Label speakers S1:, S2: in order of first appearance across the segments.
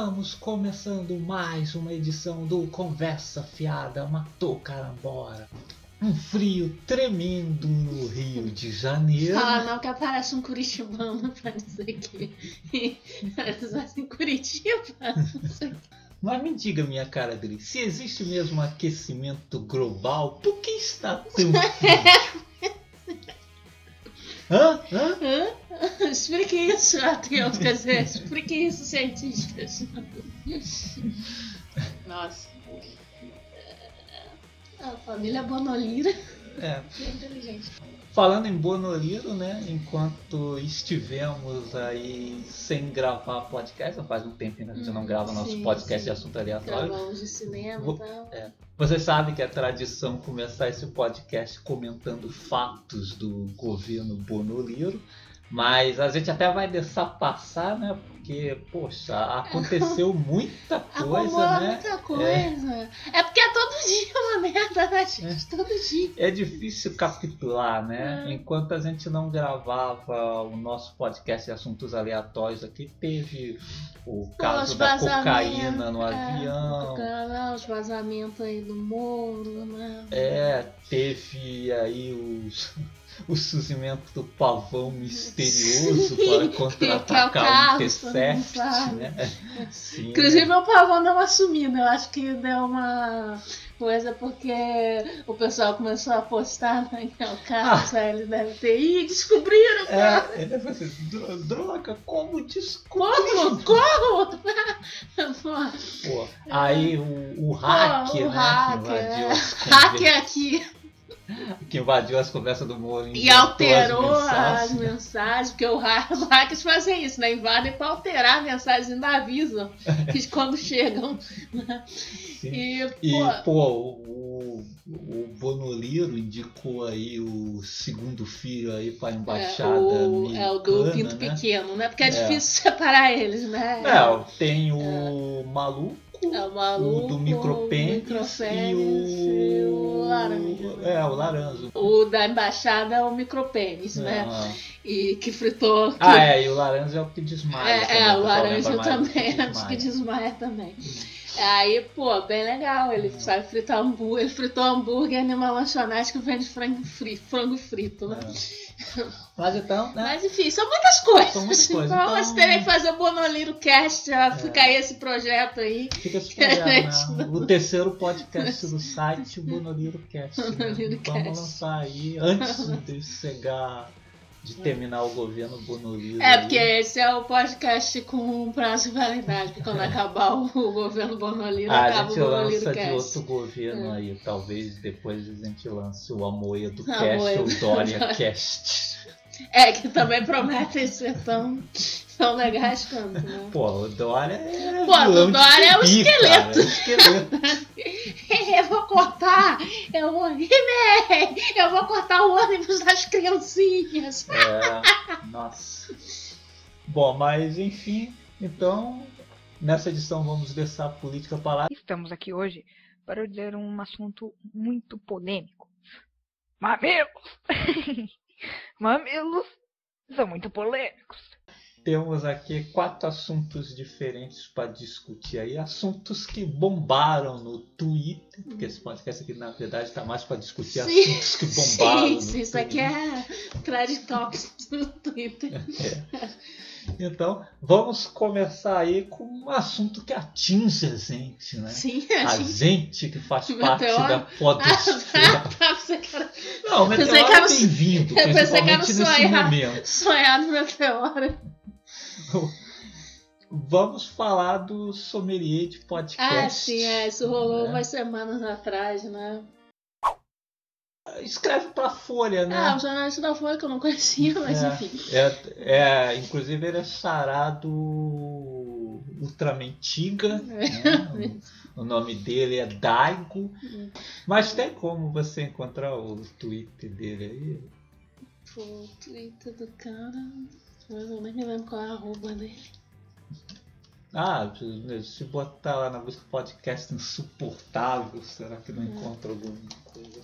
S1: Estamos começando mais uma edição do Conversa Fiada Matou Carambola. Um frio tremendo no Rio de Janeiro.
S2: Fala não que aparece um curitibano pra dizer que parece assim, Curitiba.
S1: Mas me diga, minha cara dele, se existe mesmo aquecimento global, por que está tão frio? Hã? Hã?
S2: Hã? Explique isso, Matheus. Quer dizer, explique isso, cientistas. Nossa. A família Bonolira
S1: É,
S2: é inteligente.
S1: Falando em Bonoliro, né? Enquanto estivemos aí sem gravar podcast, faz um tempinho que a gente não
S2: Hum,
S1: grava nosso
S2: sim,
S1: podcast
S2: sim.
S1: de assunto aleatório.
S2: Gravamos de cinema
S1: Vou-
S2: e tal.
S1: Você sabe que é tradição começar esse podcast comentando fatos do governo Bonoliro, mas a gente até vai deixar passar, né? Porque, poxa, aconteceu muita coisa, né?
S2: muita coisa. É. porque é todo dia uma merda, né, gente? Todo dia.
S1: É difícil capitular, né?
S2: É.
S1: Enquanto a gente não gravava o nosso podcast de assuntos aleatórios aqui, teve o caso da cocaína no
S2: é,
S1: avião.
S2: Cocaína, os vazamentos aí do Moro, né?
S1: É, teve aí os, o surgimento do pavão misterioso
S2: Sim,
S1: para contra-atacar o Intercept, né? Sim.
S2: Inclusive o pavão deu uma sumida, eu acho que deu uma coisa porque o pessoal começou a postar né, que é o Carlos, aí ele deve ter. Ih, descobriram, cara!
S1: É, ele "Dro- droga, como desculpa.
S2: Como? Como? Pô,
S1: Pô, aí o, o hack,
S2: o
S1: né?
S2: hack,
S1: que invadiu
S2: é. hacker aqui
S1: que invadiu as conversas do Moro
S2: e alterou
S1: as
S2: as
S1: mensagens.
S2: mensagens, porque os hackers fazem isso, né? Invadem pra alterar a mensagem, ainda avisam que quando chegam.
S1: Sim.
S2: E,
S1: E,
S2: pô,
S1: pô, o, o Bonoliro indicou aí o segundo filho aí pra
S2: é
S1: embaixada
S2: o, é o do Pinto
S1: né?
S2: Pequeno, né? Porque é,
S1: É.
S2: difícil separar eles, né?
S1: É, tem o maluco,
S2: É o maluco,
S1: o do micropênis, e o...
S2: o laranja.
S1: É, o laranja.
S2: O da embaixada é o micropênis, né?
S1: Ah.
S2: E que fritou. que-
S1: Ah, é, e o laranja é o que desmaia.
S2: É,
S1: também,
S2: é, o laranja também, acho que
S1: desmaia.
S2: desmaia também. Aí, pô, bem legal. Ele sabe fritar hambúrguer. Ele fritou hambúrguer numa lanchonete que vende frango frito, frango frito né?
S1: É. Mas então, né?
S2: Mas enfim, são muitas coisas.
S1: São muitas coisas,
S2: Então,
S1: então-
S2: nós teremos que fazer o Bonoliro Cast, já fica aí esse projeto aí.
S1: Fica esse projeto, né? O terceiro podcast do site, o Bonoliro Cast. né?
S2: Bonoliro
S1: Vamos
S2: Cast.
S1: lançar aí, antes de chegar, de terminar o governo Bonoliro.
S2: É, porque esse é o podcast com prazo de validade, porque quando acabar o, o governo Bonoliro,
S1: Ah,
S2: acaba o
S1: gente
S2: Bonoliro
S1: lança de
S2: Cast.
S1: outro governo
S2: É.
S1: aí. Talvez depois a gente lance o Amoedo Cast
S2: Amoedo.
S1: ou Dória Cast.
S2: É, que também prometem ser tão, tão legais quanto, né?
S1: Pô, o Dória é.
S2: Pô, o Dória é o esqueleto.
S1: cara, é o esqueleto.
S2: Eu vou cortar, eu vou. Eu vou cortar o ônibus das criancinhas.
S1: É, nossa. Bom, mas enfim, então nessa edição vamos deixar a política para lá.
S3: Estamos aqui hoje para dizer um assunto muito polêmico. Mamilos! Mamilos são muito polêmicos.
S1: Temos aqui quatro assuntos diferentes para discutir aí, assuntos que bombaram no Twitter, porque esse podcast aqui na verdade está mais para discutir
S2: Sim.
S1: assuntos que bombaram
S2: Sim,
S1: no
S2: sim, isso aqui é Thread Talks no Twitter.
S1: Então, vamos começar aí com um assunto que atinge a gente, né?
S2: Sim,
S1: A
S2: a gente.
S1: gente que faz
S2: Meteoro?
S1: parte da
S2: Ah,
S1: podosfera.
S2: tá, você quer
S1: Não, o meteoro é bem-vindo,
S2: eu pensei que era o
S1: principalmente nesse
S2: sonhar.
S1: momento.
S2: sonhar no meteoro.
S1: Vamos falar do sommelier de podcast.
S2: Ah, sim, é, isso rolou
S1: né?
S2: umas semanas atrás, né?
S1: Escreve pra Folha, né?
S2: Ah, o jornalista da Folha que eu não conhecia, mas
S1: É.
S2: enfim.
S1: É, é, inclusive ele é chará do, ultramentiga. Né? O, o nome dele é Daigo. Mas tem como você encontrar o Twitter dele aí?
S2: Pô, o Twitter do cara. Mas eu nem me lembro qual é a arroba dele.
S1: Ah, se botar lá na busca podcast insuportável, será que não encontra alguma coisa?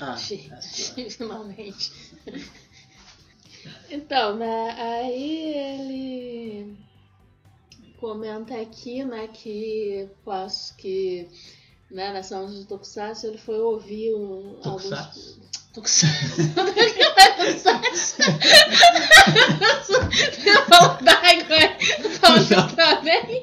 S2: Ah, achei, achei finalmente. Então, né, aí ele comenta aqui, né, que posso que né, nessa onda de Tokusatsu ele foi ouvir um,
S1: Tokusatsu?
S2: alguns Tokusatsu. Tokusatsu. Eu falo Daigo, eu falo também.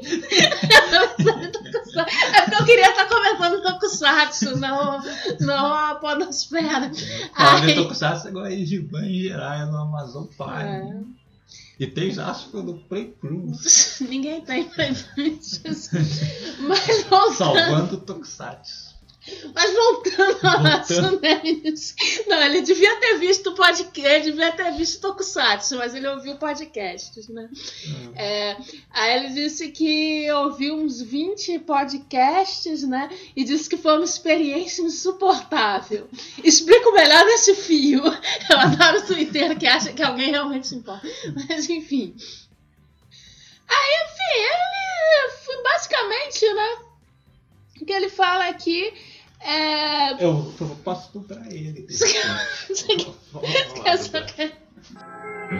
S2: É porque eu queria estar comentando Tokusatsu, não, não a Podosfera.
S1: Falando em Tokusatsu, agora é Giban em geral, no Amazon Prime.
S2: É.
S1: E tem Jasper pelo Play Plus.
S2: Ninguém tem prejuízos. Mas voltando,
S1: Salvando Tokusatsu.
S2: Mas voltando ao assunto deles. Não, ele devia ter visto o podcast, ele devia ter visto Tokusatsu, mas ele ouviu podcasts, né? É, aí ele disse que ouviu uns 20 podcasts, né? E disse que foi uma experiência insuportável. Explico melhor nesse fio. Eu adoro o Twitter que acha que alguém realmente se importa. Mas enfim. Aí, enfim, ele foi basicamente, né? O que ele fala aqui é.
S1: Eu, eu posso comprar ele.
S2: Você quer saber?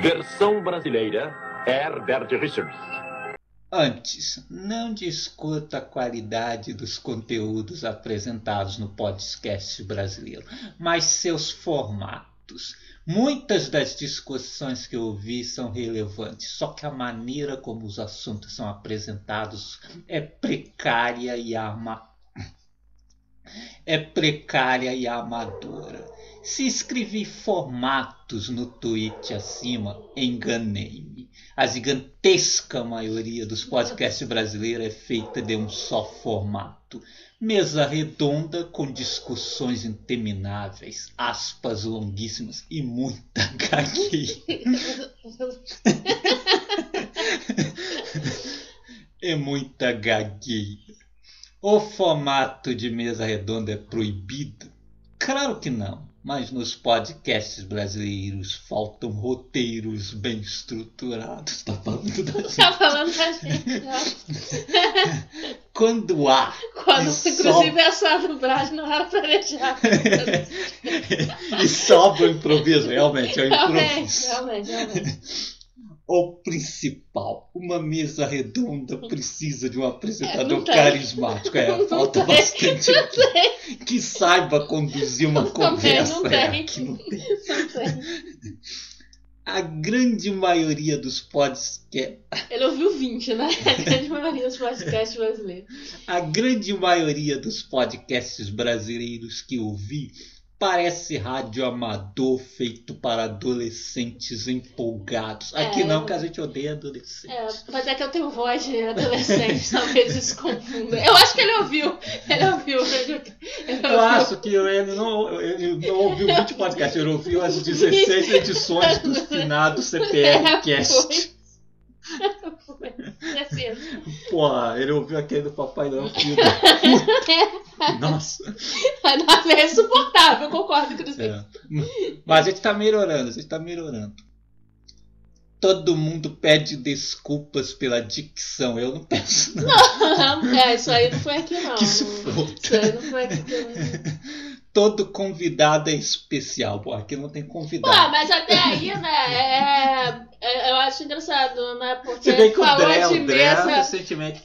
S4: Versão brasileira, Herbert Richards.
S1: Antes, não discuta a qualidade dos conteúdos apresentados no podcast brasileiro, mas seus formatos. Muitas das discussões que eu ouvi são relevantes, só que a maneira como os assuntos são apresentados é precária e ama... é precária e amadora. Se escrevi formatos no tweet acima, enganei-me. A gigantesca maioria dos podcasts brasileiros é feita de um só formato. Mesa redonda com discussões intermináveis, aspas longuíssimas e muita gagueira. É muita gagueira. O formato de mesa redonda é proibido? Claro que não. Mas nos podcasts brasileiros faltam roteiros bem estruturados. Tá falando da gente.
S2: Tá falando da gente.
S1: Quando há.
S2: Quando, inclusive, essa dublagem não era planejada.
S1: e sobra o improviso, realmente, é o
S2: realmente,
S1: improviso.
S2: realmente, realmente.
S1: O principal, uma mesa redonda precisa de um
S2: É,
S1: apresentador
S2: não tem.
S1: carismático. É,
S2: Não
S1: falta
S2: tem,
S1: bastante aqui. Que saiba conduzir uma
S2: Também
S1: conversa.
S2: não
S1: É,
S2: tem.
S1: não tem.
S2: Não tem.
S1: A grande maioria dos podcasts,
S2: Ele ouviu 20, né? A grande maioria dos podcasts brasileiros.
S1: a grande maioria dos podcasts brasileiros que eu vi parece rádio amador feito para adolescentes empolgados. Aqui
S2: É.
S1: não, que a gente odeia adolescente.
S2: É, mas é que eu tenho voz de adolescente, talvez isso confunda. Eu acho que ele ouviu. Ele ouviu. Ele ouviu.
S1: Eu acho que ele não, ele não ouviu 20 podcasts, ele ouviu as 16 edições do finado CPR
S2: É,
S1: Cast.
S2: Foi. Certeza.
S1: Porra, ele ouviu aquele do Papai Noel Filho. Nossa.
S2: Nossa, é insuportável, eu concordo com você.
S1: É. Mas a gente tá melhorando, a gente tá melhorando. Todo mundo pede desculpas pela dicção. Eu não peço, não.
S2: É, isso aí não foi aqui, não.
S1: Que
S2: Isso
S1: foda.
S2: aí não foi aqui, não.
S1: Todo convidado é especial. Pô, aqui não tem
S2: Pô,
S1: convidado.
S2: mas até aí, né, é, é- eu acho engraçado, né, porque
S1: Se bem que
S2: falou
S1: Dré,
S2: de
S1: Dré
S2: mesa...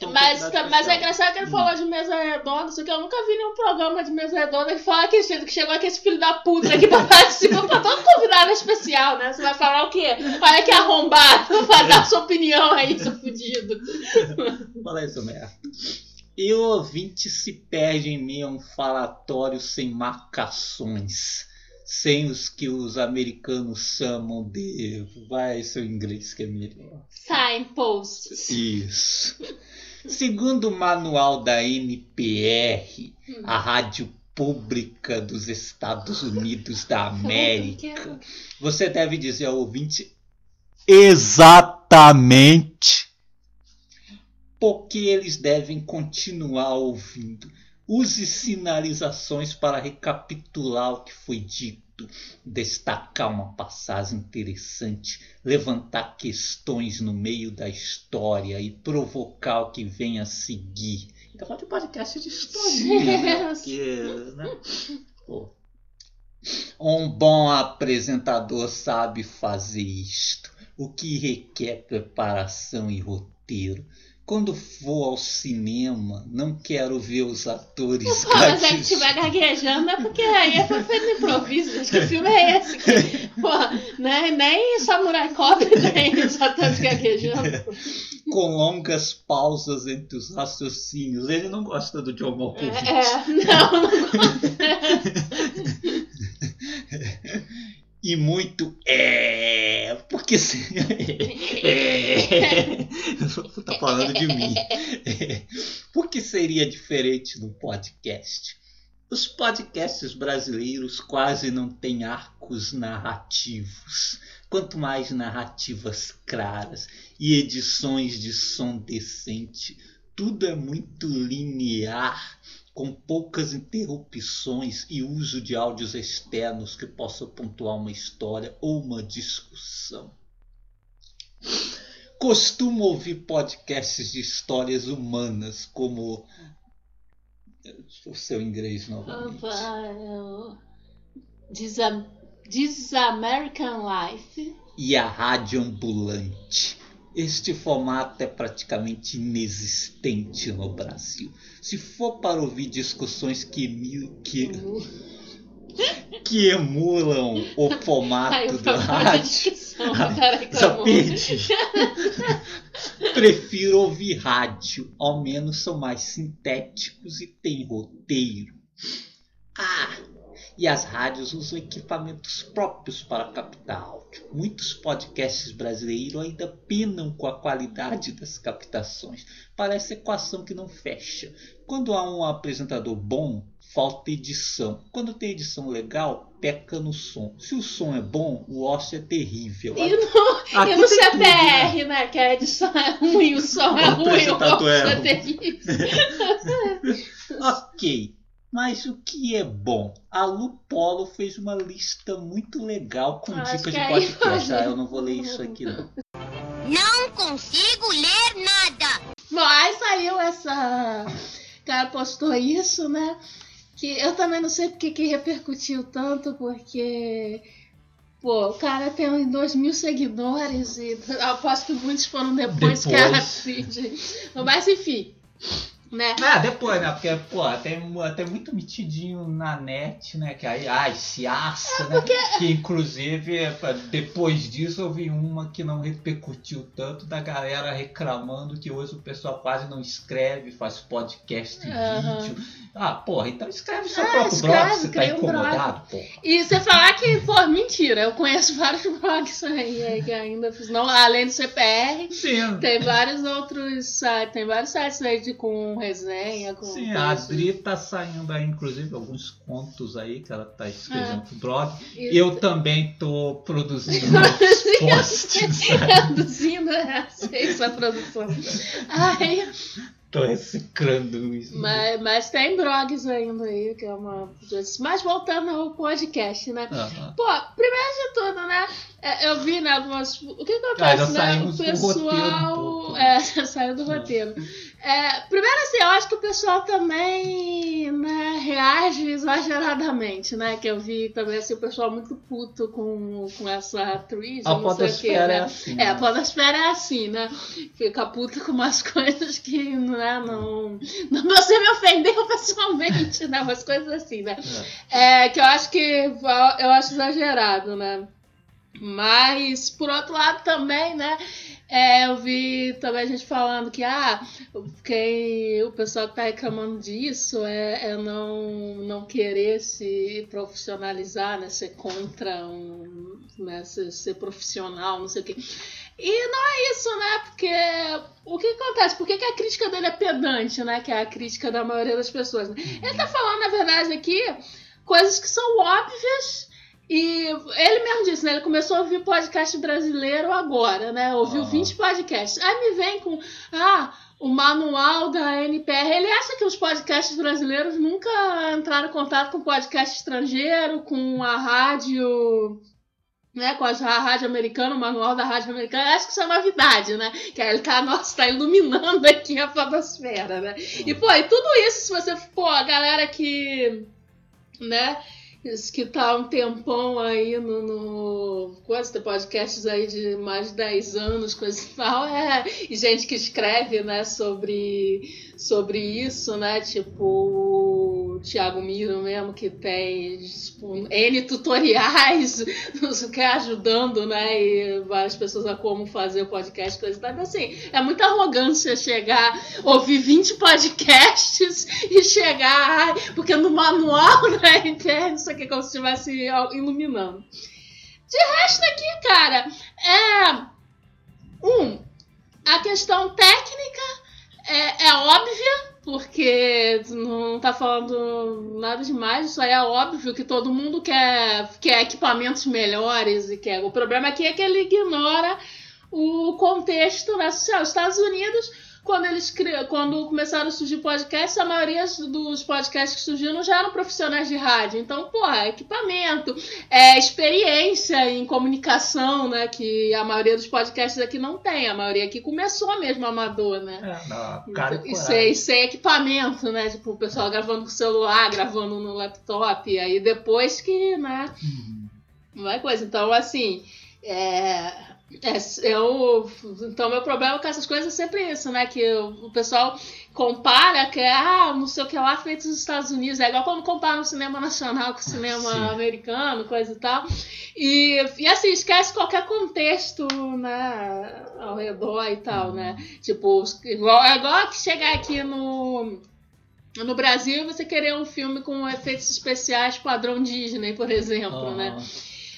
S1: um
S2: Mas,
S1: convidado
S2: mas é engraçado que ele falou de mesa redonda, só que eu nunca vi nenhum programa de mesa redonda que fala que, que chegou aqui esse filho da puta aqui pra participar. Pra todo convidado especial, né? Você vai falar o quê? Olha que arrombado, vai dar sua opinião aí, seu fudido.
S1: Fala isso merda. E o ouvinte se perde em meio a um falatório sem marcações. Sem os que os americanos chamam de. Vai, seu inglês que é melhor.
S2: Signposts.
S1: Isso. Segundo o manual da NPR, a rádio República dos Estados Unidos da América. Você deve dizer ao ouvinte exatamente porque eles devem continuar ouvindo. Use sinalizações para recapitular o que foi dito, destacar uma passagem interessante, levantar questões no meio da história e provocar o que vem a seguir. Ainda falta podcast de história, né? Porque, né? Pô. Um bom apresentador sabe fazer isto, o que requer preparação e roteiro. Quando for ao cinema, não quero ver os atores
S2: Pô, mas é que estiver gaguejando é porque aí foi feito improviso. Que o filme é esse. Que, pô, né? Nem Samurai Cop tem os atores gaguejando.
S1: Com longas pausas entre os raciocínios. Ele não gosta do John Malkovich.
S2: É, é, não, não gosto.
S1: e muito é, porque se, é, tá falando de mim. É, porque seria diferente no podcast? Os podcasts brasileiros quase não têm arcos narrativos, quanto mais narrativas claras e edições de som decente. Tudo é muito linear com poucas interrupções e uso de áudios externos que possam pontuar uma história ou uma discussão. Costumo ouvir podcasts de histórias humanas, como o seu inglês novamente.
S2: This, This American Life.
S1: E a Rádio Ambulante. Este formato é praticamente inexistente no Brasil. Se for para ouvir discussões que, que, que emulam o formato do rádio, só perdi. Prefiro ouvir rádio, ao menos são mais sintéticos e tem roteiro. Ah, e as rádios usam equipamentos próprios para captar áudio. Muitos podcasts brasileiros ainda penam com a qualidade das captações. Parece equação que não fecha. Quando há um apresentador bom, falta edição. Quando tem edição legal, peca no som. Se o som é bom, o ócio é terrível.
S2: E no, e no CPR, né? né? Que a edição é ruim, o som é ruim, o ócio é, é terrível.
S1: ok. Mas o que é bom? A Lu Polo fez uma lista muito legal com Acho dicas de podcast. Ah, eu não vou ler isso aqui não.
S5: Não consigo ler nada.
S2: Bom, aí saiu essa. O cara postou isso, né? Que eu também não sei porque que repercutiu tanto, porque. Pô, o cara tem 2 mil seguidores e aposto que muitos foram depois, depois. que era feed. Mas enfim né?
S1: Ah, depois, né? Porque, pô, tem, tem muito mitidinho na net, né? Que aí, ai, se aça, é, né? Porque... Que inclusive, depois disso, eu vi uma que não repercutiu tanto da galera reclamando que hoje o pessoal quase não escreve, faz podcast em uhum. vídeo. Ah, porra, então escreve seu ah, próprio escreve, blog, você tá incomodado, um porra.
S2: E você falar que, pô, mentira, eu conheço vários blogs aí que ainda fiz, não, além do CPR,
S1: Sim.
S2: tem vários outros sites, tem vários sites aí de, com resenha, com.
S1: Sim, a Adri tá saindo aí, inclusive, alguns contos aí que ela tá escrevendo é. pro blog. Isso. Eu também tô produzindo posts.
S2: produzindo, é, essa produção. Ai.
S1: Tô reciclando isso.
S2: Mas, mas tem blogs ainda aí, que é uma. Mas voltando ao podcast, né? Uhum. Pô, primeiro de tudo, né? É, eu vi, né, algumas. O que acontece, ah, né? O pessoal. Um é, saiu do roteiro. É, primeiro, assim, eu acho que o pessoal também né, reage exageradamente, né? Que eu vi também assim, o pessoal muito puto com, com essa atriz.
S1: A podosfera
S2: né?
S1: é assim.
S2: É, né? a podosfera é assim, né? Fica puto com umas coisas que né, não. Não você me ofendeu pessoalmente, né? Umas coisas assim, né? É. é que eu acho que eu acho exagerado, né? Mas, por outro lado, também, né? É, eu vi também a gente falando que ah, quem, o pessoal que tá reclamando disso é, é não, não querer se profissionalizar, né? Ser contra um. Né, ser, ser profissional, não sei o quê. E não é isso, né? Porque o que acontece? Por que, que a crítica dele é pedante, né? Que é a crítica da maioria das pessoas. Né? Ele tá falando, na verdade, aqui coisas que são óbvias. E ele mesmo disse, né? Ele começou a ouvir podcast brasileiro agora, né? Ouviu
S1: Ah.
S2: 20 podcasts. Aí me vem com. Ah, o manual da NPR. Ele acha que os podcasts brasileiros nunca entraram em contato com podcast estrangeiro, com a rádio. Né, com a rádio americana, o manual da rádio americana, acho que isso é novidade, né? Que ele tá, nossa, tá iluminando aqui a fotosfera, né? E, pô, e tudo isso, se você, pô, a galera que, né, isso que tá um tempão aí no, no tem podcasts aí de mais de 10 anos, coisa e tal, é, e gente que escreve, né, sobre, sobre isso, né, tipo o Thiago Miro mesmo, que tem tipo, N tutoriais, que, ajudando, né, e várias pessoas a como fazer o podcast, coisa e tal, então, assim, é muita arrogância chegar, ouvir 20 podcasts e chegar, porque no manual, né, entende? Isso aqui é como se estivesse iluminando. De resto aqui, cara, é. Um, a questão técnica é, é óbvia, porque não tá falando nada demais, isso aí é óbvio que todo mundo quer, quer equipamentos melhores e quer. O problema aqui é que ele ignora o contexto né, social. Os Estados Unidos, quando eles cri- quando começaram a surgir podcasts, a maioria dos podcasts que surgiram já eram profissionais de rádio. Então, porra, equipamento, é, experiência em comunicação, né? Que a maioria dos podcasts aqui não tem. A maioria aqui começou mesmo amador, né?
S1: É, na cara e
S2: E sem, sem equipamento, né? Tipo, o pessoal gravando com celular, gravando no laptop. E aí depois que, né?
S1: Uhum.
S2: Não é coisa. Então, assim. É, é, eu, então, meu problema com essas coisas é sempre isso, né? Que o, o pessoal compara que é, ah, não sei o que lá feito nos Estados Unidos. É igual quando compara o cinema nacional com o cinema
S1: Sim.
S2: americano, coisa e tal. E, e assim, esquece qualquer contexto, né? Ao redor e tal, né? Tipo, igual, é igual que chegar aqui no. No Brasil, e você querer um filme com efeitos especiais padrão Disney, por exemplo,
S1: Ah.
S2: né?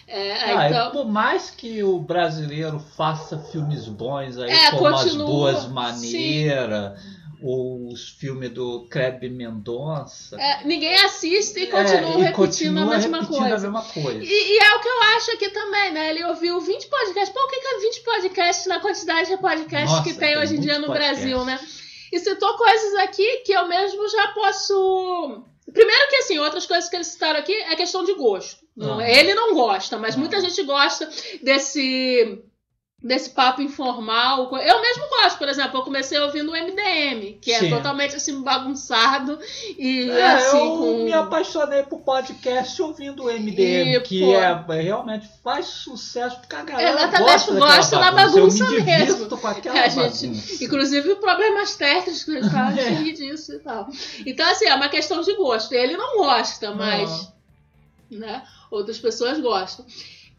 S2: É,
S1: Ah,
S2: então,
S1: Por mais que o brasileiro faça filmes bons aí,
S2: É,
S1: como As
S2: continua,
S1: Boas
S2: sim.
S1: Maneiras, ou os filmes do Kleber Mendonça.
S2: é, ninguém assiste e
S1: É,
S2: continua
S1: e
S2: repetindo
S1: continua
S2: a mesma
S1: repetindo
S2: coisa.
S1: a mesma coisa.
S2: E, e é o que eu acho aqui também, né? Ele ouviu 20 podcasts. Pô, o que que é 20 podcasts na quantidade de podcasts
S1: Nossa,
S2: que tem
S1: tem
S2: hoje em dia no. Brasil, né? E citou coisas aqui que eu mesmo já posso. Primeiro que assim, outras coisas que eles citaram aqui é questão de gosto. Não,
S1: Ah.
S2: Ele não gosta, mas
S1: Ah.
S2: muita gente gosta desse desse papo informal. Eu mesmo gosto, por exemplo, eu comecei ouvindo o MDM, que é
S1: Sim.
S2: totalmente assim bagunçado e
S1: É,
S2: assim
S1: eu
S2: com
S1: me apaixonei por podcast ouvindo o MDM,
S2: E,
S1: que
S2: pô.
S1: é, realmente faz sucesso porque a galera
S2: Exatamente,
S1: gosta,
S2: gosta da
S1: bagunça.
S2: bagunça
S1: eu me
S2: mesmo.
S1: com aquela
S2: gente-
S1: bagunça.
S2: Inclusive problemas técnicos que a gente fala,
S1: É.
S2: disso e tal. Então, assim, é uma questão de gosto. Ele não gosta, mas né, outras pessoas gostam.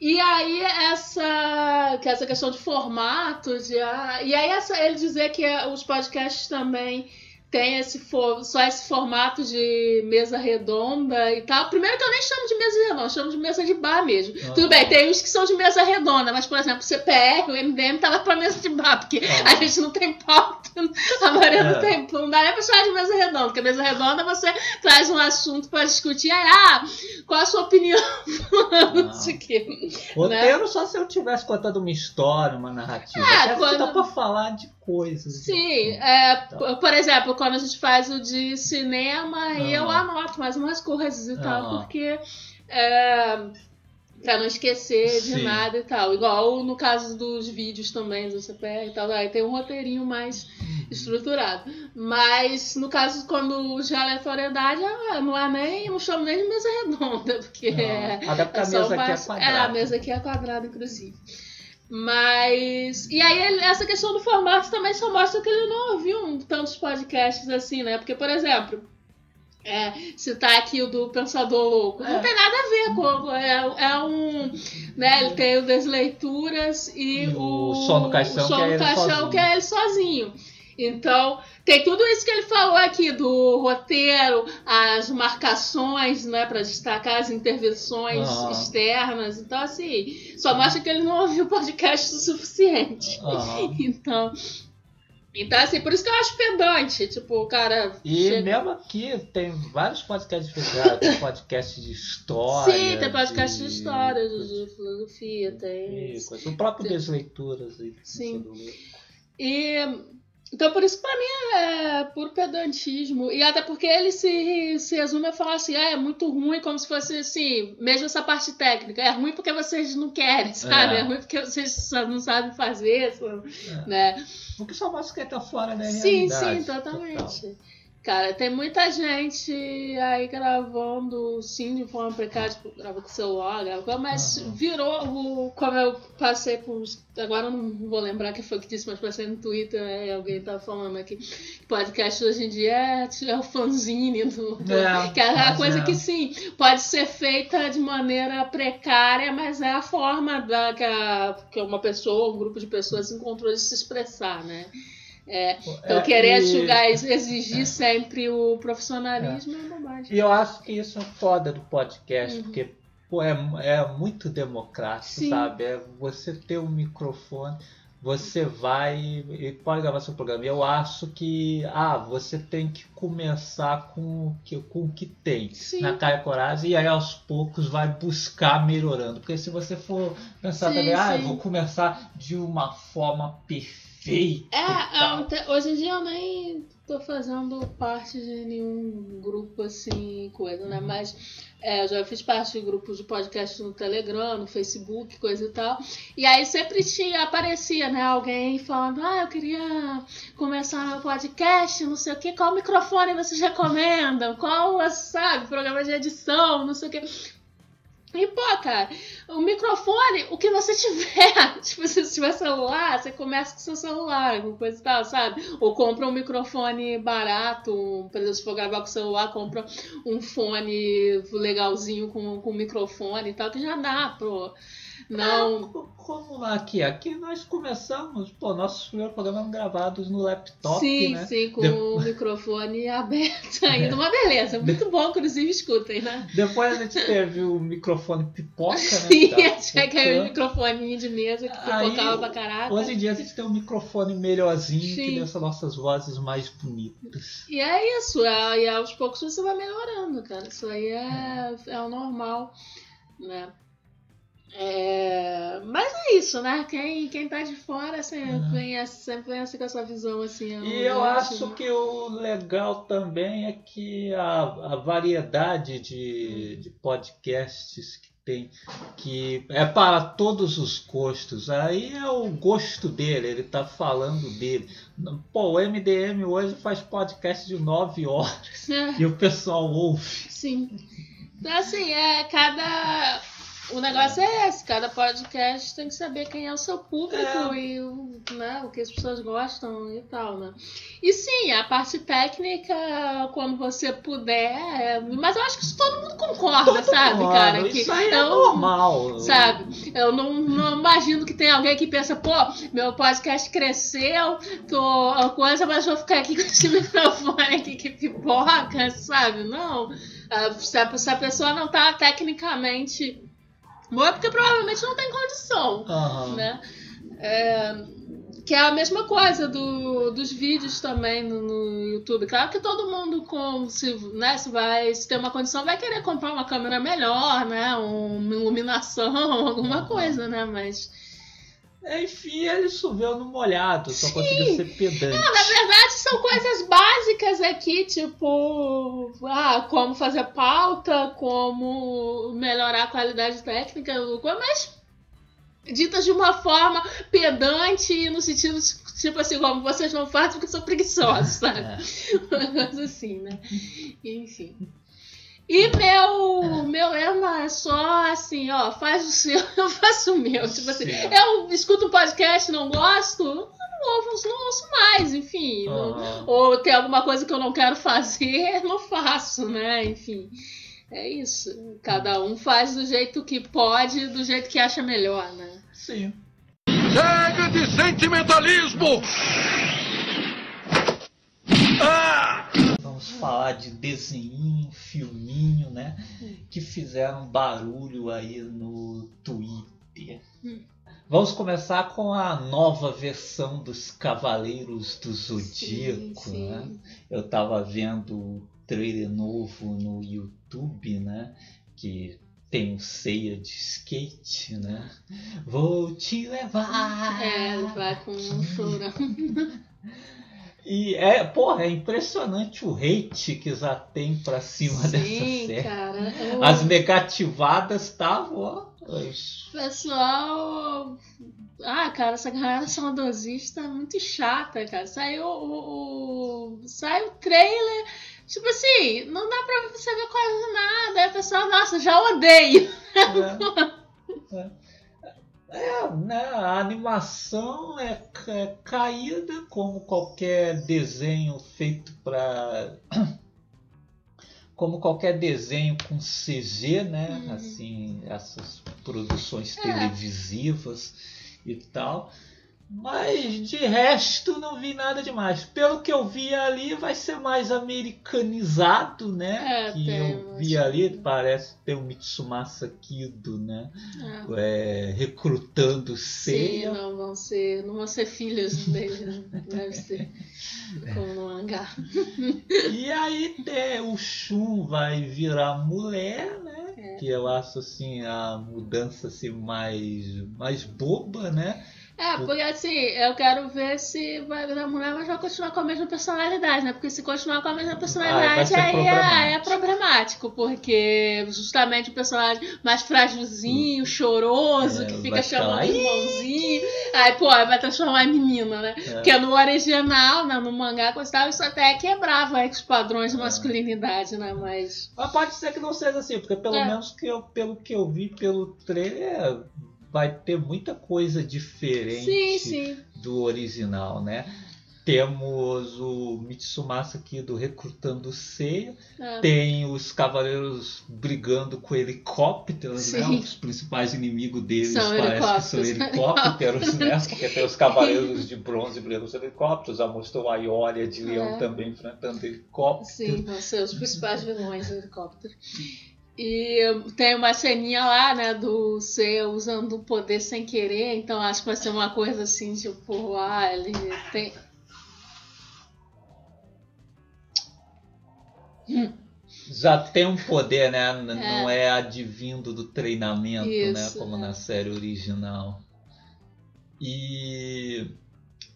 S2: E aí, essa, que essa questão de formato, de, ah, e aí essa, ele dizer que os podcasts também têm esse, for- só esse formato de mesa redonda e tal. Primeiro que eu nem chamo de mesa redonda, eu chamo de mesa de bar mesmo.
S1: Ah.
S2: Tudo bem, tem uns que são de mesa redonda, mas, por exemplo, o CPR, o MDM lá pra mesa de bar, porque
S1: Ah.
S2: a gente não tem pauta, a maioria
S1: É.
S2: tem, não dá nem pra chamar de mesa redonda, porque mesa redonda você traz um assunto pra discutir, aí, ah, qual a sua opinião? Não quê.
S1: Roteiro só se eu tivesse contando uma história, uma narrativa.
S2: É, quando-
S1: dá pra falar de coisas.
S2: Sim, é, p- por exemplo, quando a gente faz o de cinema, aí eu
S1: Ah.
S2: anoto mais umas coisas e tal,
S1: Ah.
S2: porque é, pra não esquecer de
S1: Sim.
S2: nada e tal. Igual no caso dos vídeos também do CPR e tal, aí tem um roteirinho mais estruturado. Mas no caso, quando já é aleatoriedade, ah, não é nem, não chamo nem de mesa redonda, porque é,
S1: Não,
S2: é
S1: a
S2: só
S1: mesa aqui é quadrada.
S2: É, a mesa aqui é quadrada, inclusive. Mas. E aí, essa questão do formato também só mostra que ele não ouviu tantos podcasts assim, né? Porque, por exemplo. É, citar aqui o do Pensador Louco. Não
S1: É.
S2: tem nada a ver com. É, é um. Né, ele tem o das leituras e,
S1: E o
S2: o.
S1: Som no Caixão,
S2: o Som
S1: que é
S2: no Caixão,
S1: sozinho.
S2: que é ele sozinho. Então, tem tudo isso que ele falou aqui do roteiro, as marcações, né, para destacar as intervenções
S1: Aham.
S2: externas. Então, assim, só mostra que ele não ouviu o podcast o suficiente.
S1: Aham.
S2: Então, então, assim, por isso que eu acho pedante. Tipo, o cara.
S1: E
S2: chega-
S1: mesmo aqui tem vários podcasts fechados, tem podcast de história.
S2: Sim, tem podcast de história, de, de filosofia, tem.
S1: coisa. O próprio
S2: Sim.
S1: das leituras.
S2: Sim. E então por isso pra mim é puro pedantismo. E até porque ele se, se resume a falar assim, ah, é muito ruim, como se fosse assim, mesmo essa parte técnica. É ruim porque vocês não querem, sabe? É,
S1: É.
S2: ruim porque vocês não sabem fazer,
S1: É.
S2: né?
S1: Porque só mostra que tá fora da
S2: Sim,
S1: realidade.
S2: sim, totalmente. Cara, tem muita gente aí gravando, sim, de forma precária, tipo, grava com celular, grava com... Mas
S1: Aham.
S2: virou, o, como eu passei por... Agora eu não vou lembrar quem foi que disse, mas passei no Twitter, né, alguém tava falando aqui, que podcast hoje em dia é, é o fanzine do... do-
S1: É,
S2: que é a coisa
S1: é.
S2: que, sim, pode ser feita de maneira precária, mas é a forma da, que, a, que uma pessoa, um grupo de pessoas encontrou de se expressar, né? Então,
S1: É,
S2: querer
S1: e-
S2: julgar, exigir sempre o profissionalismo é, bobagem.
S1: E eu acho que isso é foda do podcast,
S2: Uhum.
S1: porque pô, é, é muito democrático,
S2: Sim.
S1: sabe? É você ter um microfone, você vai e pode gravar seu programa. Eu acho que ah, você tem que começar com o que, com o que tem
S2: Sim.
S1: na cara e coragem, e aí aos poucos vai buscar melhorando. Porque se você for pensar
S2: Sim,
S1: também, ah, eu vou começar de uma forma perfeita.
S2: É,
S1: e
S2: é, até- hoje em dia eu nem tô fazendo parte de nenhum grupo assim, coisa, né? Mas é, eu já fiz parte de grupos de podcast no Telegram, no Facebook, coisa e tal. E aí sempre tinha, aparecia, né, alguém falando, ah, eu queria começar meu podcast, não sei o que, qual microfone vocês recomendam? Qual, sabe, programa de edição, não sei o que. E, pô, cara, o microfone, o que você tiver, tipo, se você tiver celular, você começa com seu celular, com coisa e tal, sabe? Ou compra um microfone barato, um, por exemplo, se for gravar com o celular, compra um fone legalzinho com, com microfone e tal, que já dá, pô. Não.
S1: Co- Como aqui? Aqui nós começamos, pô, nossos primeiros programas gravados no laptop,
S2: sim,
S1: né?
S2: sim, com
S1: Depois-
S2: o microfone aberto ainda. Uma beleza, muito bom, inclusive escutem, né?
S1: Depois a gente teve o microfone pipoca, né?
S2: Sim,
S1: que tava
S2: tinha aquele
S1: focando.
S2: microfoninho de mesa que
S1: Aí,
S2: pipocava pra caraca.
S1: Hoje em dia a gente tem um microfone melhorzinho
S2: Sim.
S1: que deixa nossas vozes mais bonitas.
S2: E é isso, é, e aos poucos você vai melhorando, cara. Isso aí é, é o normal, né? É, mas é isso, né? Quem, quem tá de fora sempre,
S1: Uhum.
S2: vem, sempre assim com essa visão assim.
S1: E eu acho
S2: né?
S1: que o legal também é que a, a variedade de, de podcasts que tem, que é para todos os gostos. Aí é o gosto dele, ele tá falando dele. Pô, o MDM hoje faz podcast de 9 horas
S2: É,
S1: e o pessoal ouve.
S2: sim. Então, assim, é cada. O negócio é esse, cada podcast tem que saber quem é o seu público
S1: É.
S2: e o, né, o que as pessoas gostam e tal, né? E sim, a parte técnica, quando você puder, é- mas eu acho que isso todo mundo concorda, sabe,
S1: Mano,
S2: cara? Que
S1: isso aí é
S2: eu-
S1: normal.
S2: Sabe? Eu não, não imagino que tem alguém que pensa, pô, meu podcast cresceu, tô coisa, mas vou ficar aqui com esse microfone aqui que pipoca, sabe? Não. Ah, se a pessoa não tá tecnicamente boa, é porque provavelmente não tem condição,
S1: Aham.
S2: né? É, que é a mesma coisa do, dos vídeos também no, no YouTube. Claro que todo mundo com se, né, se vai se tem uma condição vai querer comprar uma câmera melhor, né, uma iluminação, alguma
S1: Uhum.
S2: coisa, né, mas
S1: Enfim, ele choveu no molhado, só conseguiu ser pedante.
S2: na verdade são coisas básicas aqui, tipo, ah, como fazer pauta, como melhorar a qualidade técnica, mas ditas de uma forma pedante, no sentido, tipo assim, como vocês não fazem porque são preguiçosos, sabe?
S1: É.
S2: Uma coisa assim, né? Enfim. E meu, meu lema é só assim, ó, faz o seu, eu faço o meu. Tipo assim,
S1: Sim.
S2: eu escuto um podcast, não gosto, não ouço, não ouço mais, enfim. não-
S1: Aham.
S2: ou tem alguma coisa que eu não quero fazer, não faço, né? Enfim. É isso. Cada um faz do jeito que pode, do jeito que acha melhor, né?
S1: Sim.
S6: Chega de sentimentalismo!
S1: Vamos falar de desenho, filminho, né? Que fizeram barulho aí no Twitter. Vamos começar com a nova versão dos Cavaleiros do Zodíaco,
S2: Sim, sim.
S1: né? Eu tava vendo o trailer novo no YouTube, né? Que tem um ceia de skate, né? Vou te levar.
S2: É, vai com um chorão.
S1: E é, porra, é impressionante o hate que já tem pra cima dessa
S2: Sim,
S1: série.
S2: cara. O
S1: As negativadas estavam, ó.
S2: pessoal. Ah, cara, essa galera saudosista é muito chata, cara. Saiu o, o- Saiu o trailer. Tipo assim, não dá pra você ver quase nada. Aí o pessoal, nossa, já odeio.
S1: É, é. É, né, a animação é, é caída como qualquer desenho feito para como qualquer desenho com CG, né?
S2: Uhum.
S1: Assim, essas produções
S2: É.
S1: televisivas e tal. Mas de resto não vi nada demais. Pelo que eu vi ali, vai ser mais americanizado, né?
S2: É,
S1: que
S2: tem
S1: eu vi ali, parece ter o Mitsumasa Kido, né?
S2: É.
S1: É, recrutando
S2: Sim,
S1: ceia.
S2: não vão ser. Não vão ser filhos dele, né? Deve ser. Como no mangá.
S1: E aí é, o Shun vai virar mulher, né?
S2: É.
S1: Que eu acho assim a mudança assim, mais, mais boba, né?
S2: É, porque assim, eu quero ver se vai virar mulher, vai continuar com a mesma personalidade, né? Porque se continuar com a mesma personalidade,
S1: ser
S2: aí, é, é problemático, porque justamente o personagem mais frágilzinho, choroso,
S1: É,
S2: que fica chamando
S1: lá,
S2: o irmãozinho, aí, pô, vai transformar em menina, né?
S1: É.
S2: Porque no original, né, no mangá, coisa tal, isso até quebrava os padrões de
S1: É.
S2: masculinidade, né? Mas.
S1: Mas pode ser que não seja assim, porque pelo
S2: É.
S1: menos que eu, pelo que eu vi pelo trailer, vai ter muita coisa diferente
S2: Sim, sim.
S1: do original, né? Temos o Mitsumasa aqui do Recrutando Ceia,
S2: É.
S1: tem os cavaleiros brigando com helicópteros, né?
S2: Sim.
S1: Os principais inimigos deles
S2: São
S1: parece que são
S2: helicópteros.
S1: né? Porque tem os cavaleiros de bronze brigando com os helicópteros, já mostrou a Ioria de leão
S2: É.
S1: também enfrentando helicópteros.
S2: Sim, vão ser os principais vilões do helicóptero. E tem uma ceninha lá, né, do C usando o poder sem querer, então acho que vai ser uma coisa assim, tipo, ah, ele tem.
S1: já tem um poder, né? N- Não é advindo do treinamento, né?
S2: Isso,
S1: Como
S2: é.
S1: na série original. E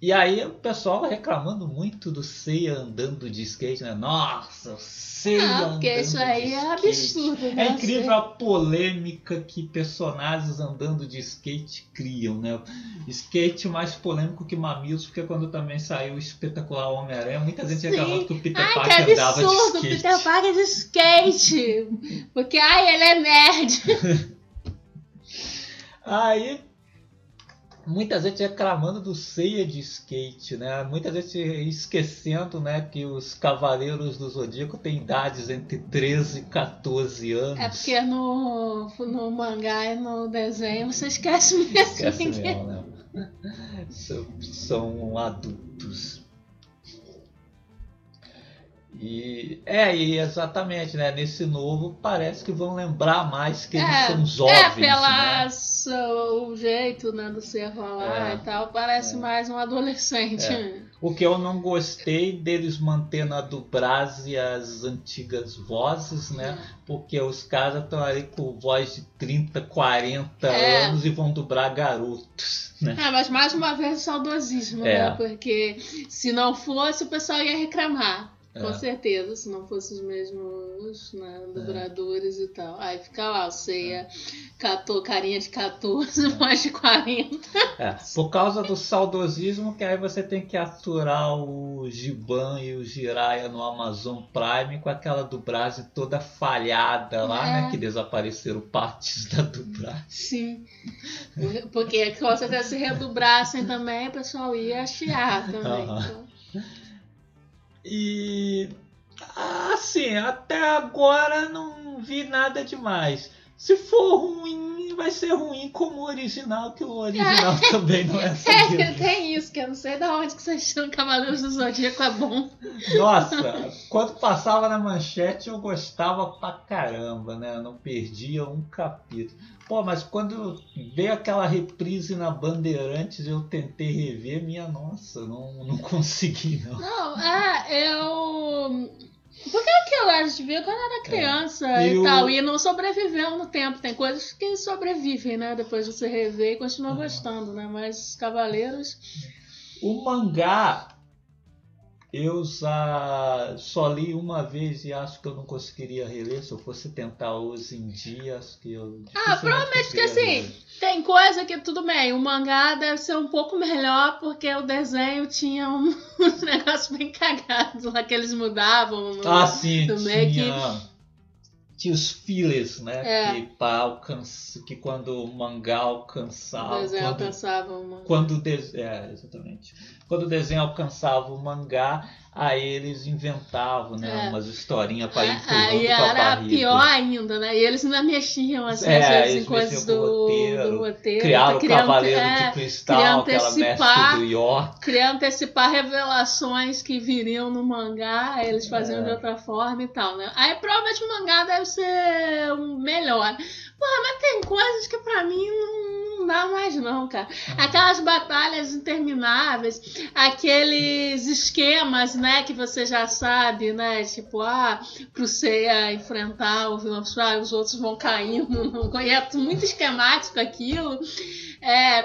S1: e aí o pessoal reclamando muito do Seiya andando de skate, né? Nossa, o Seiya
S2: Ah, porque
S1: andando
S2: isso aí
S1: de
S2: é
S1: skate.
S2: absurdo, né?
S1: É incrível a polêmica que personagens andando de skate criam, né? Skate mais polêmico que Mamilos, porque quando também saiu o espetacular Homem-Aranha, muita gente reclamando que o Peter
S2: Ai,
S1: Parker
S2: que
S1: andava de
S2: absurdo,
S1: skate.
S2: Peter Parker de skate! Porque, ai, ele é nerd!
S1: Aí, muita gente reclamando do ceia de skate, né? Muita gente esquecendo, né, que os Cavaleiros do Zodíaco têm idades entre 13 e 14 anos.
S2: É porque no, no mangá e no desenho você esquece mesmo.
S1: Esquece mesmo, né? São, são adultos. E é, e exatamente, né? Nesse novo parece que vão lembrar mais que eles
S2: É,
S1: são jovens,
S2: É, pela
S1: né?
S2: o jeito né, do ser falar
S1: É,
S2: e tal, parece
S1: é.
S2: mais um adolescente.
S1: É. O que eu não gostei deles mantendo a dublagem as antigas vozes, né? Porque os caras estão ali com voz de 30, 40
S2: É.
S1: anos e vão dublar garotos, né?
S2: É, mas mais uma vez o saudosismo,
S1: É.
S2: né? Porque se não fosse, o pessoal ia reclamar. Com
S1: É.
S2: certeza, se não fossem os mesmos né, dubladores e tal. Aí fica lá, você ia catou, carinha de 14, mais de 40.
S1: É, por causa do saudosismo, que aí você tem que aturar o Giban e o Jiraiya no Amazon Prime com aquela dublagem toda falhada lá,
S2: É.
S1: né? Que desapareceram partes da dublagem.
S2: Sim. Porque com certeza se redubrassem também, o pessoal ia chiar também.
S1: Aham.
S2: Então,
S1: E assim, até agora não vi nada demais. Se for ruim, vai ser ruim como o original, que o original também não é
S2: É,
S1: sobre
S2: tem isso, que eu não sei de onde que vocês tiram Cavaleiros do Zodíaco é bom.
S1: Nossa, quando passava na manchete eu gostava pra caramba, né? Eu não perdia um capítulo. Pô, mas quando veio aquela reprise na Bandeirantes eu tentei rever, minha nossa, não, não consegui não.
S2: Não, é, eu. Porque aquilo a gente viu quando era criança
S1: E
S2: e,
S1: o-
S2: tal, e não sobreviveu no tempo. Tem coisas que sobrevivem, né? Depois de você rever e continua gostando, né? Mas Cavaleiros.
S1: O mangá eu já só li uma vez e acho que eu não conseguiria reler. Se eu fosse tentar hoje em dia, acho que eu.
S2: Ah, provavelmente que assim,
S1: reler.
S2: tem coisa que tudo bem. O mangá deve ser um pouco melhor porque o desenho tinha um, uns negócios bem cagados lá que eles mudavam. no-
S1: Ah, sim, tinha,
S2: Mac.
S1: tinha os fillers, né?
S2: É.
S1: Que, pra que quando o mangá
S2: o
S1: alcançava.
S2: desenho
S1: quando,
S2: alcançava uma.
S1: quando o de- é, exatamente. Quando o desenho alcançava o mangá, aí eles inventavam, né?
S2: É.
S1: Umas historinhas pra ir empurrando
S2: Aí
S1: com a
S2: era pior ainda, né? E eles ainda mexiam assim,
S1: É,
S2: às vezes, em coisas
S1: o
S2: do
S1: roteiro,
S2: do roteiro.
S1: Criaram o
S2: queriam-
S1: Cavaleiro
S2: é,
S1: de Cristal, aquela mestre do York.
S2: Queria antecipar revelações que viriam no mangá, aí eles faziam
S1: É.
S2: de outra forma e tal, né? Aí provavelmente o mangá deve ser um melhor. Porra, mas tem coisas que pra mim não, não dá mais não, cara. Aquelas batalhas intermináveis, aqueles esquemas, né, que você já sabe, né? Tipo, ah, pro Seiya enfrentar o vilão, ah, os outros vão caindo. Não é muito esquemático aquilo. É,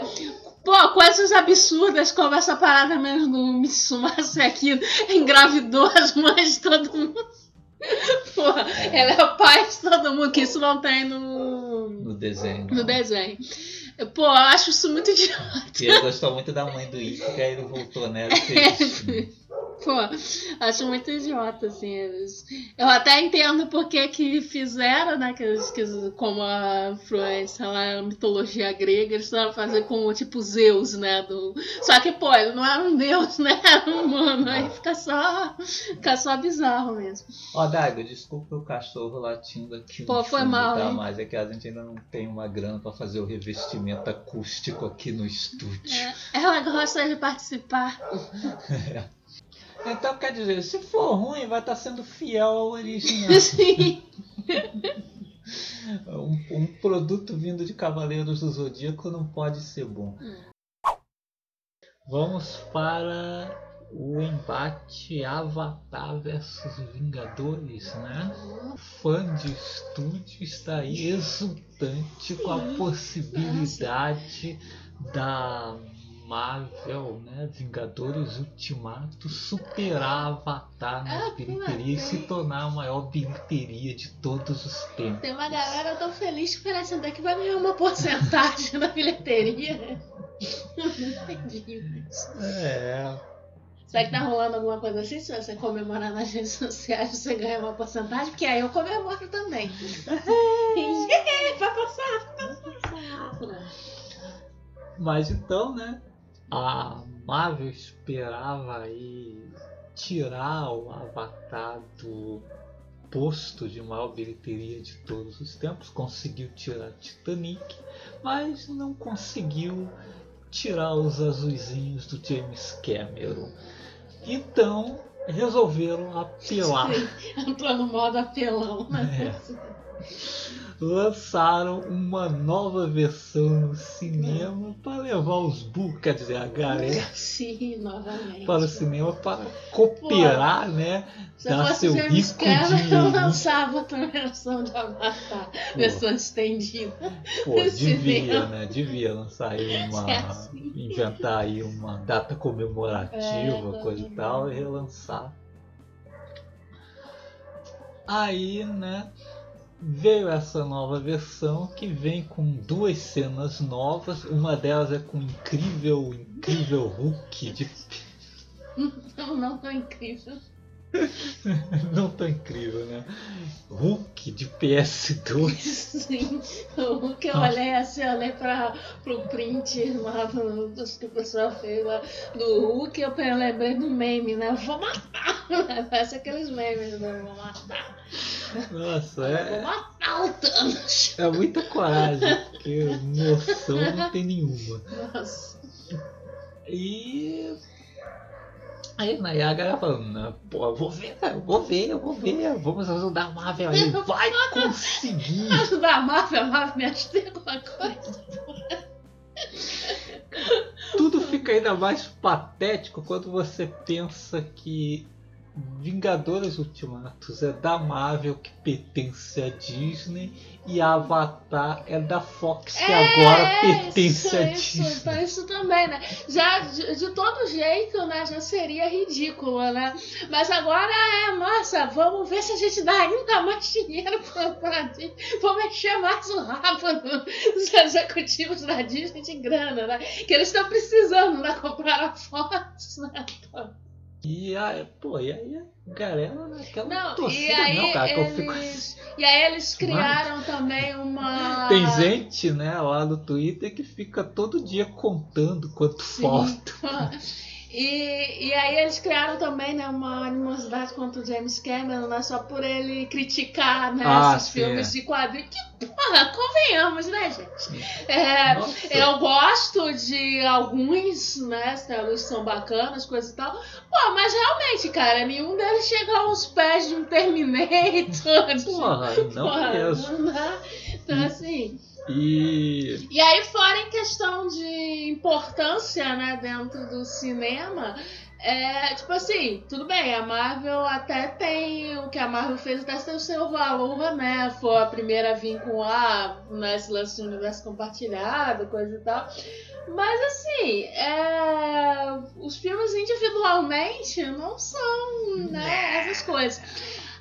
S2: Pô, coisas absurdas como essa parada mesmo do Mitsumasa aqui engravidou as mães de todo mundo. Porra, ela é o pai de todo mundo, que isso não tem no,
S1: No desenho.
S2: no desenho. Pô, eu acho isso muito idiota.
S1: E ele gostou muito da mãe do Ikki, aí ele voltou e fez.
S2: Pô, acho muito idiota, assim. Eles... Eu até entendo por que fizeram, né? Que, eles- que, como a influência lá, a mitologia grega, eles estavam fazer com tipo Zeus, né? Do... Só que, pô, ele não era um deus, né? Era um humano. Aí fica só, fica só bizarro mesmo.
S1: Ó, Daigo, desculpa o cachorro latindo aqui
S2: Pô, foi mal,
S1: tá? Mas é que a gente ainda não tem uma grana pra fazer o revestimento acústico aqui no estúdio.
S2: É, ela gosta de participar.
S1: Então, quer dizer, se for ruim, vai estar sendo fiel ao original.
S2: Sim.
S1: um, um produto vindo de Cavaleiros do Zodíaco não pode ser bom.
S2: Hum.
S1: Vamos para o embate Avatar versus Vingadores, né? O fã de estúdio está aí exultante com a possibilidade da Marvel, né? Vingadores Ultimato superar Avatar nas
S2: Ah, que
S1: bilheterias e se
S2: legal.
S1: tornar a maior bilheteria de todos os tempos.
S2: Tem uma galera tão feliz que parece até que vai ganhar uma porcentagem da bilheteria. Não entendi isso.
S1: É,
S2: Será que tá rolando alguma coisa assim? Se você comemorar nas redes sociais, você ganha uma porcentagem? Porque aí eu comemoro também. vai passar, vai passar.
S1: Mas então, né? A Marvel esperava aí tirar o Avatar do posto de maior bilheteria de todos os tempos. Conseguiu tirar Titanic, mas não conseguiu tirar os azuizinhos do James Cameron. Então resolveram apelar.
S2: Entrou no modo apelão, né?
S1: lançaram uma nova versão no cinema para levar os burros, quer dizer, a galera
S2: Sim, novamente.
S1: para o cinema para cooperar, né?
S2: Se
S1: dar seu
S2: James
S1: rico
S2: Cameron, eu lançava outra versão de Avatar. Versão estendida.
S1: Pô, devia,
S2: Cinema.
S1: né? Devia lançar aí uma.
S2: É assim.
S1: inventar aí uma data comemorativa,
S2: É,
S1: coisa e tal, e relançar. Aí, né? Veio essa nova versão que vem com duas cenas novas. Uma delas é com o incrível, incrível Hulk de
S2: Não, não tão incrível.
S1: Não tão incrível, né? Hulk de PS2.
S2: Sim, o Hulk eu olhei assim, eu olhei pra, pro print lá do, dos que o pessoal fez lá do Hulk, eu lembrei do meme, né? Vou matar! Parece aqueles memes, né? Vou matar.
S1: Nossa,
S2: Vou
S1: é,
S2: matar o Thanos.
S1: é muita coragem, porque noção não tem nenhuma.
S2: Nossa.
S1: E. Aí na Yaga falando, "Não, pô, eu vou ver, cara, eu vou ver, eu vou ver, vamos ajudar a Marvel aí, vai conseguir.
S2: Ajudar a Marvel, a Marvel me ajuda em alguma coisa.
S1: Tudo fica ainda mais patético quando você pensa que Vingadores Ultimatos é da Marvel que pertence à Disney e Avatar é da Fox que agora pertence
S2: isso,
S1: à
S2: isso,
S1: Disney.
S2: então isso também, né? Já de, de todo jeito, né? Já seria ridículo, né? Mas agora é, nossa, vamos ver se a gente dá ainda mais dinheiro pra, pra Disney. Vamos mexer mais o rabo dos executivos da Disney de grana, né? Que eles estão precisando, né? Comprar a Fox, né?
S1: E aí, pô, e aí a galera naquela
S2: Não,
S1: torcida,
S2: e aí
S1: não, cara, que eu fico
S2: eles, e aí eles criaram também uma...
S1: Tem gente, né, lá no Twitter que fica todo dia contando quanto
S2: Sim.
S1: falta.
S2: E, e aí eles criaram também né, uma animosidade contra o James Cameron, né, só por ele criticar né,
S1: Ah,
S2: esses
S1: sim,
S2: filmes
S1: é.
S2: de quadrinhos. Que, porra, convenhamos, né, gente? É, eu gosto de alguns, né, alguns são bacanas, coisa e tal. Pô, mas realmente, cara, nenhum deles chega aos pés de um Terminator.
S1: Porra, não
S2: Porra,
S1: mesmo.
S2: não dá. Então, assim...
S1: E
S2: E aí, fora em questão de importância, né, dentro do cinema, é tipo assim, tudo bem, a Marvel até tem. O que a Marvel fez até tem o seu valor, né? Foi a primeira a vir com a, né, esse lance de universo compartilhado, coisa e tal. Mas assim, é, os filmes individualmente não são né, essas coisas.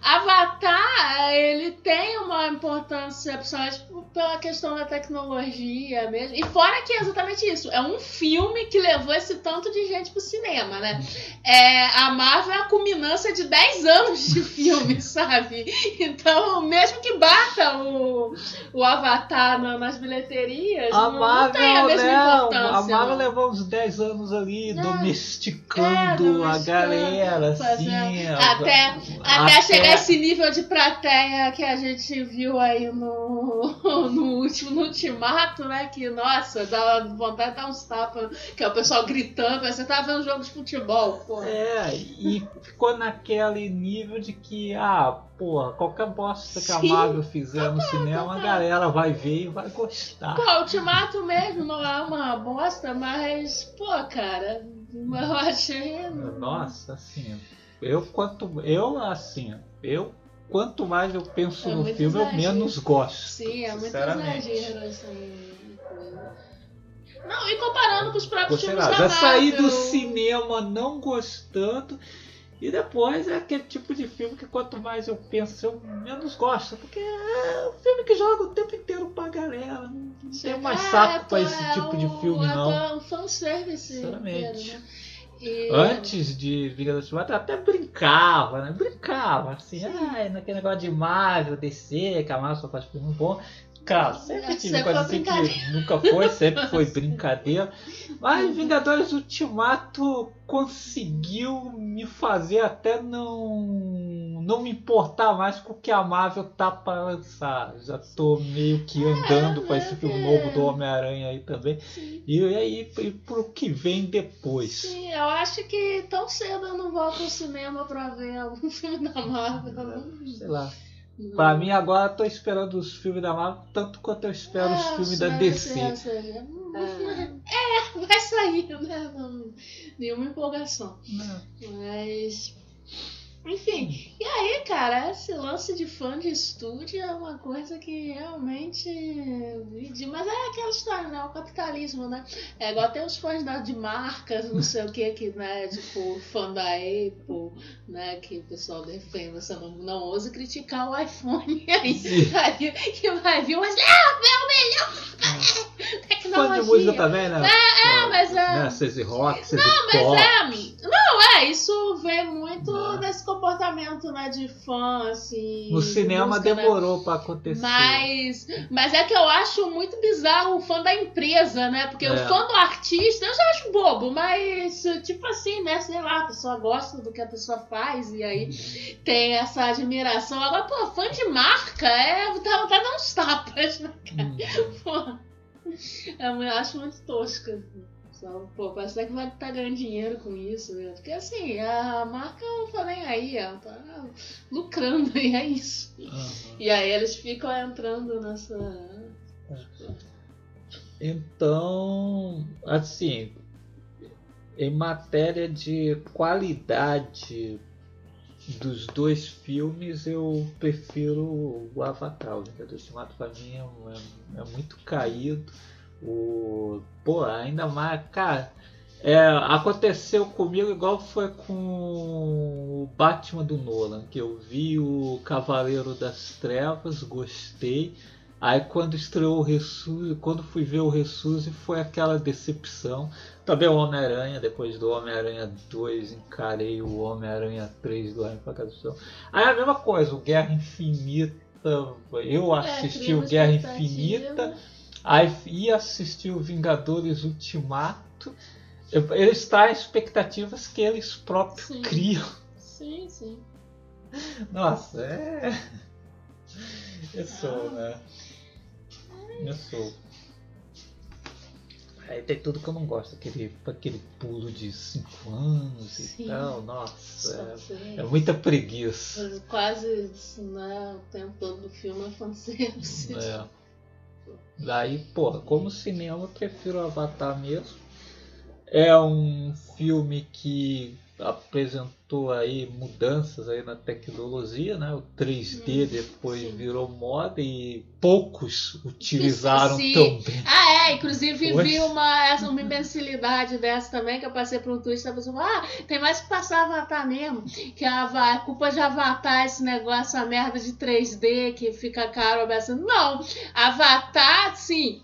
S2: Avatar, ele tem uma importância, principalmente pela questão da tecnologia mesmo. E fora que é exatamente isso. É um filme que levou esse tanto de gente pro cinema, né? É, a Marvel é a culminância de 10 anos de filme, sabe? Então, mesmo que bata o, o Avatar na- nas bilheterias,
S1: a
S2: não, não tem a
S1: Marvel,
S2: mesma
S1: não,
S2: importância.
S1: a Marvel
S2: não.
S1: levou uns 10 anos ali
S2: É,
S1: domesticando
S2: é,
S1: a galera,
S2: fazendo-
S1: assim.
S2: Até,
S1: a-
S2: até chegar esse nível de plateia que a gente viu aí no, no último no Ultimato, né? Que, nossa, dá vontade de dar uns tapas, que é o pessoal gritando, você tá vendo um jogo de futebol, pô.
S1: É, e ficou naquele nível de que, ah, porra, qualquer bosta que a. Marvel fizer no cinema, a galera vai ver e vai gostar.
S2: Pô, o Ultimato mesmo não é uma bosta, mas, pô, cara, eu achei.
S1: Nossa, assim, eu quanto. Eu, assim, eu. Quanto mais eu penso
S2: É
S1: no filme, eu
S2: exagero.
S1: menos gosto.
S2: Sim, é muito exagero, assim. Não, e comparando com os próprios
S1: sei
S2: filmes
S1: lá,
S2: da
S1: já saí do cinema não gostando. E depois é aquele tipo de filme que quanto mais eu penso, eu menos gosto. Porque é um filme que joga o tempo inteiro pra galera. Não tem mais
S2: É,
S1: saco
S2: pô,
S1: pra esse
S2: é
S1: tipo de filme,
S2: é
S1: não.
S2: um fanservice
S1: Sinceramente.
S2: inteiro, né? E-
S1: Antes de Vingadores Ultimato, eu até brincava, né? Brincava, assim, ai, naquele negócio de Marvel, DC, que a Marvel só faz filme bom. Cara, sempre tive
S2: sempre
S1: assim que nunca foi, sempre foi brincadeira. Mas Vingadores Ultimato conseguiu me fazer até não, não me importar mais com o que a Marvel tá para lançar. Já tô meio que andando com esse filme novo do Homem-Aranha aí também.
S2: Sim,
S1: E aí, e pro que vem depois.
S2: sim, eu acho que tão cedo eu não volto ao cinema pra ver algum filme da Marvel.
S1: Sei lá.
S2: Não.
S1: Pra mim agora eu tô esperando os filmes da Marvel tanto quanto eu espero os
S2: É,
S1: filmes da DC.
S2: sei, sei. É, vai sair, né? Não, nenhuma empolgação.
S1: Não.
S2: Mas. Enfim, e aí, cara, esse lance de fã de estúdio é uma coisa que realmente. Mas é aquela história, né? O capitalismo, né? É igual tem os fãs de marcas, não sei o que, que, né? Tipo, fã da Apple, né? Que o pessoal defende, você não, não ouse criticar o iPhone aí.
S1: Sim.
S2: Vir, que vai vir, mas não, é o melhor
S1: Fã de
S2: tecnologia.
S1: música também, né?
S2: É, mas é.
S1: Né? Cese Rock,
S2: Não, mas
S1: Pop.
S2: é. Não, é, isso vem muito
S1: Não.
S2: desse comportamento né, de fã, assim.
S1: No cinema
S2: música, né?
S1: demorou pra acontecer.
S2: Mas, mas é que eu acho muito bizarro o fã da empresa, né? Porque o
S1: É.
S2: fã do artista eu já acho bobo, mas tipo assim, né? Sei lá, a pessoa gosta do que a pessoa faz e aí tem essa admiração. Agora, pô, fã de marca é. Tá vontade de dar uns tapas, né?
S1: Hum.
S2: Pô, eu acho muito tosca. assim. Só, pô, parece que vai estar ganhando dinheiro com isso, né? Porque assim, a marca não tá nem aí, ela tá lucrando e é isso.
S1: Aham.
S2: E aí eles ficam entrando nessa.
S1: Então, assim, em matéria de qualidade dos dois filmes, eu prefiro o Avatar. O Vingador Ultimato pra mim é, é- é muito caído. O, pô, ainda mais, cara, é, aconteceu comigo igual foi com o Batman do Nolan, que eu vi o Cavaleiro das Trevas, gostei. Aí quando estreou o Ressurge, quando fui ver o Ressurge foi aquela decepção. Também o Homem-Aranha, depois do Homem-Aranha 2, encarei o Homem-Aranha 3 do Homem Chão. Aí a mesma coisa, o Guerra Infinita, eu assisti
S2: cria
S1: o Guerra. Infinita, aí ia assistir o Vingadores Ultimato. Eles têm expectativas que eles próprios
S2: Sim.
S1: criam.
S2: Sim, sim.
S1: Nossa, é. Eu
S2: Ah.
S1: sou, né? Eu sou. Aí tem tudo que eu não gosto, aquele, aquele pulo de 5 anos
S2: Sim.
S1: e tal, nossa, é, é muita preguiça.
S2: Quase né, o tempo todo do filme é fanservice.
S1: É. Daí, porra, como cinema eu prefiro Avatar mesmo. É um filme que apresentou aí mudanças aí na tecnologia, né? O 3D
S2: Hum,
S1: depois
S2: sim.
S1: virou moda e poucos utilizaram
S2: Sim.
S1: tão bem.
S2: Ah, é, inclusive
S1: Oi?
S2: vi uma, essa, uma imbecilidade dessa também, que eu passei por um twist, a pessoa ah, tem mais que passar Avatar mesmo, que a, a culpa de Avatar, esse negócio, a merda de 3D, que fica caro, a beça. Não, Avatar, sim,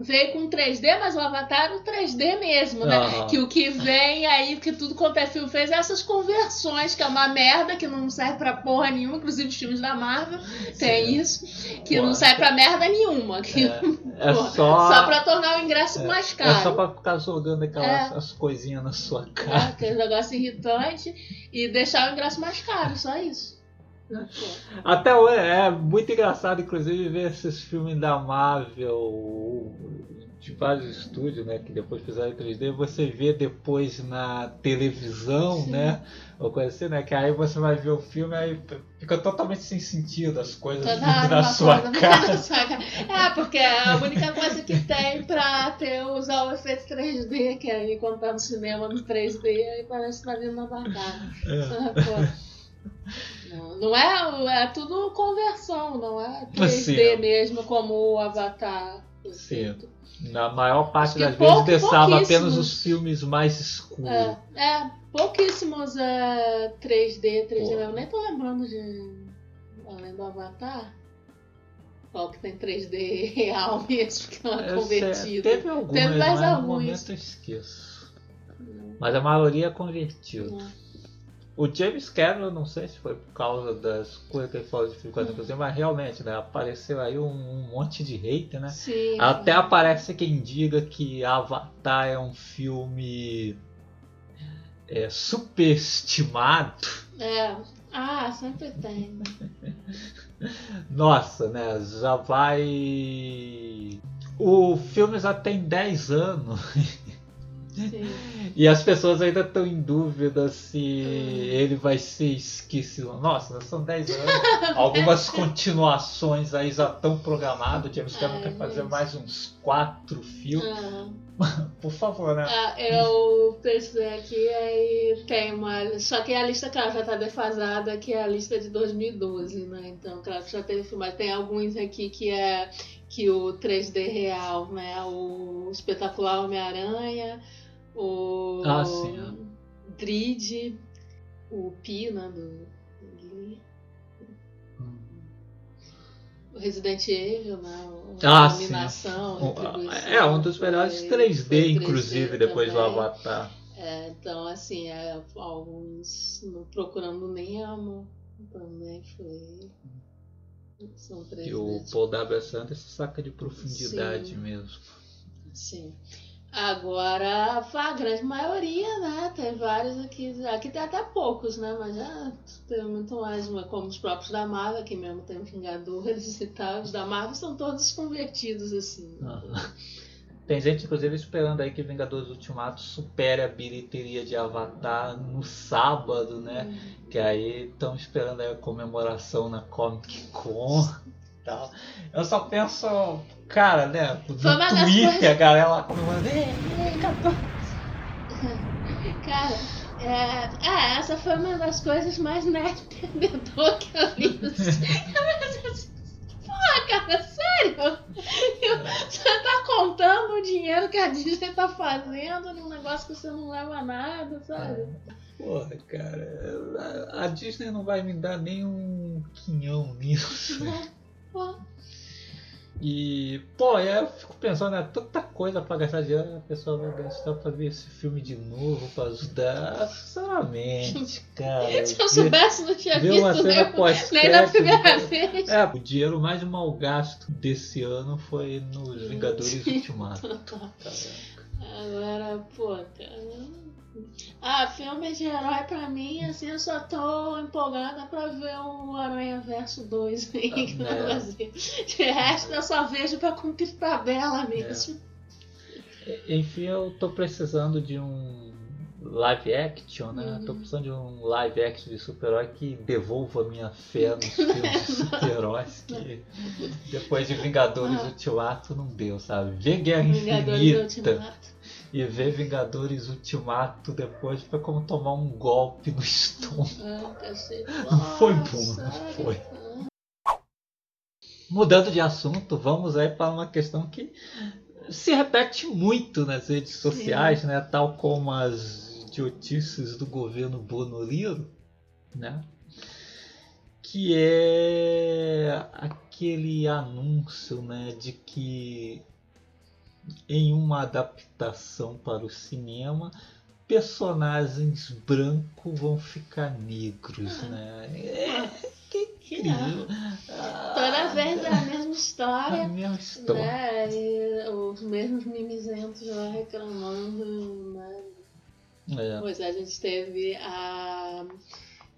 S2: veio com 3D, mas o Avatar o 3D mesmo, né?
S1: Aham.
S2: Que o que vem aí, que tudo quanto é filme fez, é essas conversões, que é uma merda, que não serve pra porra nenhuma, inclusive os filmes da Marvel tem
S1: Sim.
S2: isso, que
S1: Pô,
S2: não serve pra merda nenhuma. Que,
S1: É, é só,
S2: só pra tornar o ingresso mais
S1: é
S2: caro.
S1: só pra ficar jogando aquelas
S2: É.
S1: as coisinhas na sua cara.
S2: Aquele negócio irritante e deixar o ingresso mais caro, só isso.
S1: Até hoje é muito engraçado, inclusive, ver esses filmes da Marvel de vários estúdios, né? Que depois fizeram em 3D, você vê depois na televisão,
S2: Sim.
S1: né? Ou coisa assim, né? Que aí você vai ver o filme aí fica totalmente sem sentido as coisas
S2: Toda
S1: na
S2: uma
S1: sua
S2: coisa,
S1: cara.
S2: sua cara. É, porque a única coisa que tem pra ter, usar o efeito 3D, que aí quando tá no cinema no 3D, aí parece que tá vindo na tua cara.
S1: É.
S2: Não, não é, é tudo conversão, não é 3D
S1: Sim.
S2: mesmo, como o Avatar.
S1: Sim. Na maior parte das
S2: pouco-
S1: vezes deixava apenas os filmes mais escuros.
S2: É, é pouquíssimos é, 3D, 3D
S1: Pô.
S2: mesmo. Nem tô lembrando de. Além do Avatar. Qual que tem 3D real mesmo, que não é
S1: Eu sei,
S2: convertido.
S1: Teve alguns,
S2: Teve mais
S1: mas no
S2: alguns.
S1: momento eu esqueço. Mas a maioria é convertido.
S2: Não.
S1: O James Cameron, eu não sei se foi por causa das coisas que ele falou de filme 40%, mas realmente, né? Apareceu aí um, um monte de hater, né?
S2: Sim.
S1: Até aparece quem diga que Avatar é um filme é, superestimado.
S2: É. Ah, sempre tem.
S1: Nossa, né? Já vai. O filme já tem 10 anos.
S2: Sim.
S1: E as pessoas ainda estão em dúvida se
S2: Hum.
S1: ele vai ser esquecido. Nossa, já são 10 anos. Algumas continuações aí já estão programadas. O James Cameron quer fazer
S2: mas-
S1: mais uns 4 filmes.
S2: Ah,
S1: Por favor, né?
S2: ah, eu pesquisei aqui aí tem uma. Só que a lista, claro, já tá defasada, que é a lista de 2012, né? Então, claro, já teve filmado. Tem alguns aqui que é que o 3D real, né? O espetacular Homem-Aranha, o
S1: Ah, sim,
S2: Drid, o Pi, né? Do, do Glee, o Resident Evil, né?
S1: Ah,
S2: a
S1: sim.
S2: iluminação,
S1: Um-
S2: retribuição,
S1: É um dos melhores
S2: foi-
S1: 3D,
S2: foi
S1: inclusive, depois do. Avatar.
S2: É, então, assim, é, alguns no Procurando Nemo também foi. São
S1: E o. Paul W.S. Anderson saca de profundidade
S2: Sim.
S1: mesmo.
S2: Sim. Agora, a grande maioria, né? Tem vários aqui. Aqui tem até poucos, né? Mas já tem muito mais, como os próprios da Marvel, aqui mesmo tem Vingadores e tal. Os da Marvel são todos convertidos, assim.
S1: Tem gente, inclusive, esperando aí que Vingadores Ultimato supere a bilheteria de Avatar no sábado, né? Que aí estão esperando aí a comemoração na Comic Con tal. Eu só penso, cara, né? No
S2: Foi uma das
S1: Twitter,
S2: coisas-
S1: a galera lá comemorando.
S2: Cara, é, é, essa foi uma das coisas mais nerd perdedor que eu li. Porra, cara, sério? Você tá contando o dinheiro que a Disney tá fazendo num negócio que você não leva nada, sabe?
S1: Porra, cara, a a Disney não vai me dar nem um quinhão nisso.
S2: Pô,
S1: E, pô, eu fico pensando, é tanta coisa pra gastar dinheiro, a pessoa vai gastar pra ver esse filme de novo, pra ajudar. Sinceramente, cara.
S2: se eu soubesse, não tinha
S1: ver uma
S2: visto
S1: cena
S2: nem,
S1: pós
S2: nem da primeira vez.
S1: É, o dinheiro mais mal gasto desse ano foi nos Vingadores Ultimato.
S2: Agora, pô, cara. Ah, filme de herói pra mim, assim, eu só tô empolgada pra ver o Aranha Verso 2 aí que
S1: É.
S2: vai fazer. De resto, eu só vejo pra cumprir tabela mesmo.
S1: Enfim, eu tô precisando de um live action, né?
S2: Uhum.
S1: Tô precisando de um live action de super-herói que devolva a minha fé nos filmes de super-heróis. Que depois de Vingadores
S2: Ah.
S1: Ultimato não deu, sabe? Ver Guerra
S2: Vingadores
S1: Infinita
S2: Ultimato.
S1: E ver Vingadores Ultimato depois foi como tomar um golpe no estômago. Não foi bom, não foi. Mudando de assunto, vamos aí para uma questão que se repete muito nas redes
S2: Sim.
S1: sociais, né? Tal como as idiotices do governo Bonoliro, né? Que é aquele anúncio, né, de que em uma adaptação para o cinema personagens brancos vão ficar negros, né? É, que
S2: Que não. Toda vez é a mesma
S1: A
S2: história.
S1: mesma história.
S2: Né? E os mesmos mimizentos lá reclamando, né?
S1: É.
S2: Pois é, a gente teve a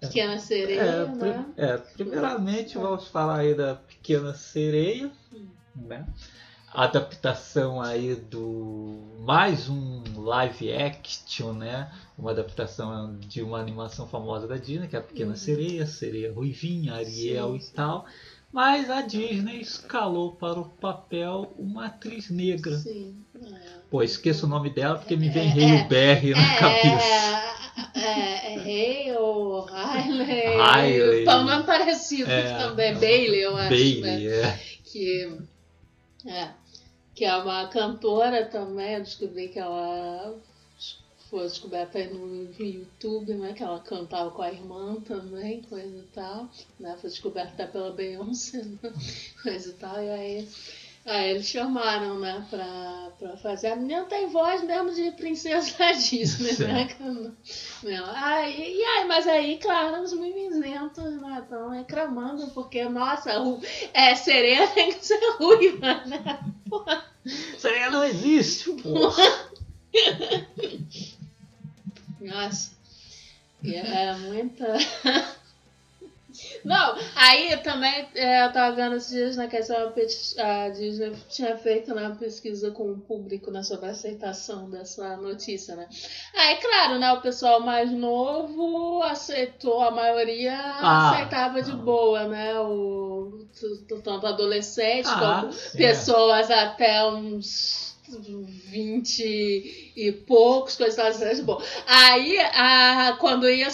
S2: Pequena
S1: É,
S2: Sereia,
S1: pri-
S2: né?
S1: é, primeiramente vamos falar aí da Pequena Sereia, né? Adaptação aí do mais um live action, né? Uma adaptação de uma animação famosa da Disney, que é a Pequena
S2: Uhum.
S1: Sereia, Sereia Ruivinha, Ariel
S2: Sim,
S1: e
S2: sim.
S1: tal. Mas a Disney escalou para o papel uma atriz negra.
S2: Sim. É.
S1: Pô, esqueço o nome dela porque me vem
S2: É,
S1: Rio
S2: é,
S1: Berry na cabeça.
S2: É, é, é Rei ou Riley.
S1: Riley.
S2: Tá um nome parecido
S1: É,
S2: também.
S1: é.
S2: Bailey, eu acho. né?
S1: Bailey, é.
S2: Que, é, que é uma cantora também. Eu descobri que ela foi descoberta aí no YouTube, né? Que ela cantava com a irmã também, coisa e tal. Né? Foi descoberta pela Beyoncé, né? coisa e tal. E aí, aí eles chamaram, né? Pra, pra fazer. A menina tem voz mesmo de princesa da Disney, né? Não. Aí, e aí, mas aí, claro, os mimizentos né, estão reclamando, porque, nossa, é, sereia tem que ser ruiva, né?
S1: Sereia não existe, pô.
S2: Nossa. E é muita. Não, aí também é, eu tava vendo esses dias na questão a Disney tinha feito uma pesquisa com o público né, sobre a aceitação dessa notícia, né? Aí, claro, né, o pessoal mais novo aceitou, a maioria
S1: Ah,
S2: aceitava de
S1: ah.
S2: boa, né? O, tanto adolescentes
S1: Ah,
S2: como
S1: sim,
S2: pessoas até uns 20 e poucos, coisas assim, boa. Aí, a, quando ia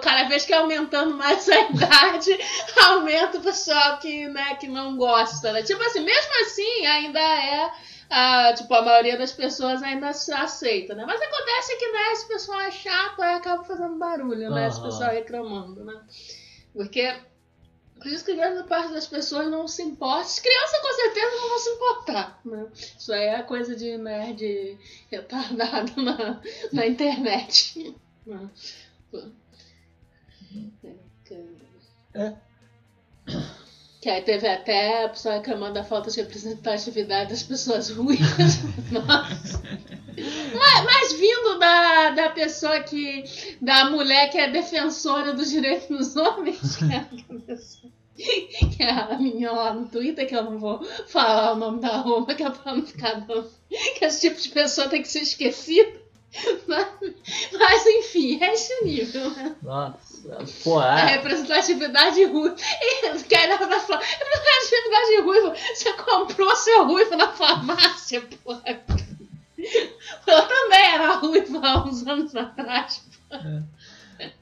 S2: cada vez que ia aumentando mais a idade, aumenta o pessoal que, né, que não gosta, né? Tipo assim, mesmo assim, ainda é. ah, tipo, a maioria das pessoas ainda se aceita, né? Mas acontece que, né, esse pessoal é chato, aí acaba fazendo barulho, né? Esse
S1: Aham.
S2: pessoal reclamando, né? Porque Por isso que grande parte das pessoas não se importa. As crianças com certeza não vão se importar. Né? Isso aí é coisa de nerd retardado na, na internet. Né?
S1: É.
S2: Que aí teve até a pessoa reclamando da falta de representatividade das pessoas ruivas. Nossa. Mas, mas vindo da, da pessoa que. da mulher que é defensora dos direitos dos homens, que é a pessoa que é a minha lá no Twitter, que eu não vou falar o nome da Roma, que é pra não ficar dando. Que esse tipo de pessoa tem que ser esquecido. Mas, mas enfim, é esse nível, né?
S1: Nossa, pô,
S2: A
S1: é.
S2: representatividade ruiva. Que aí ela vai falar, representatividade ruiva, você comprou seu ruivo na farmácia, porra. Eu também era ruiva há uns anos atrás.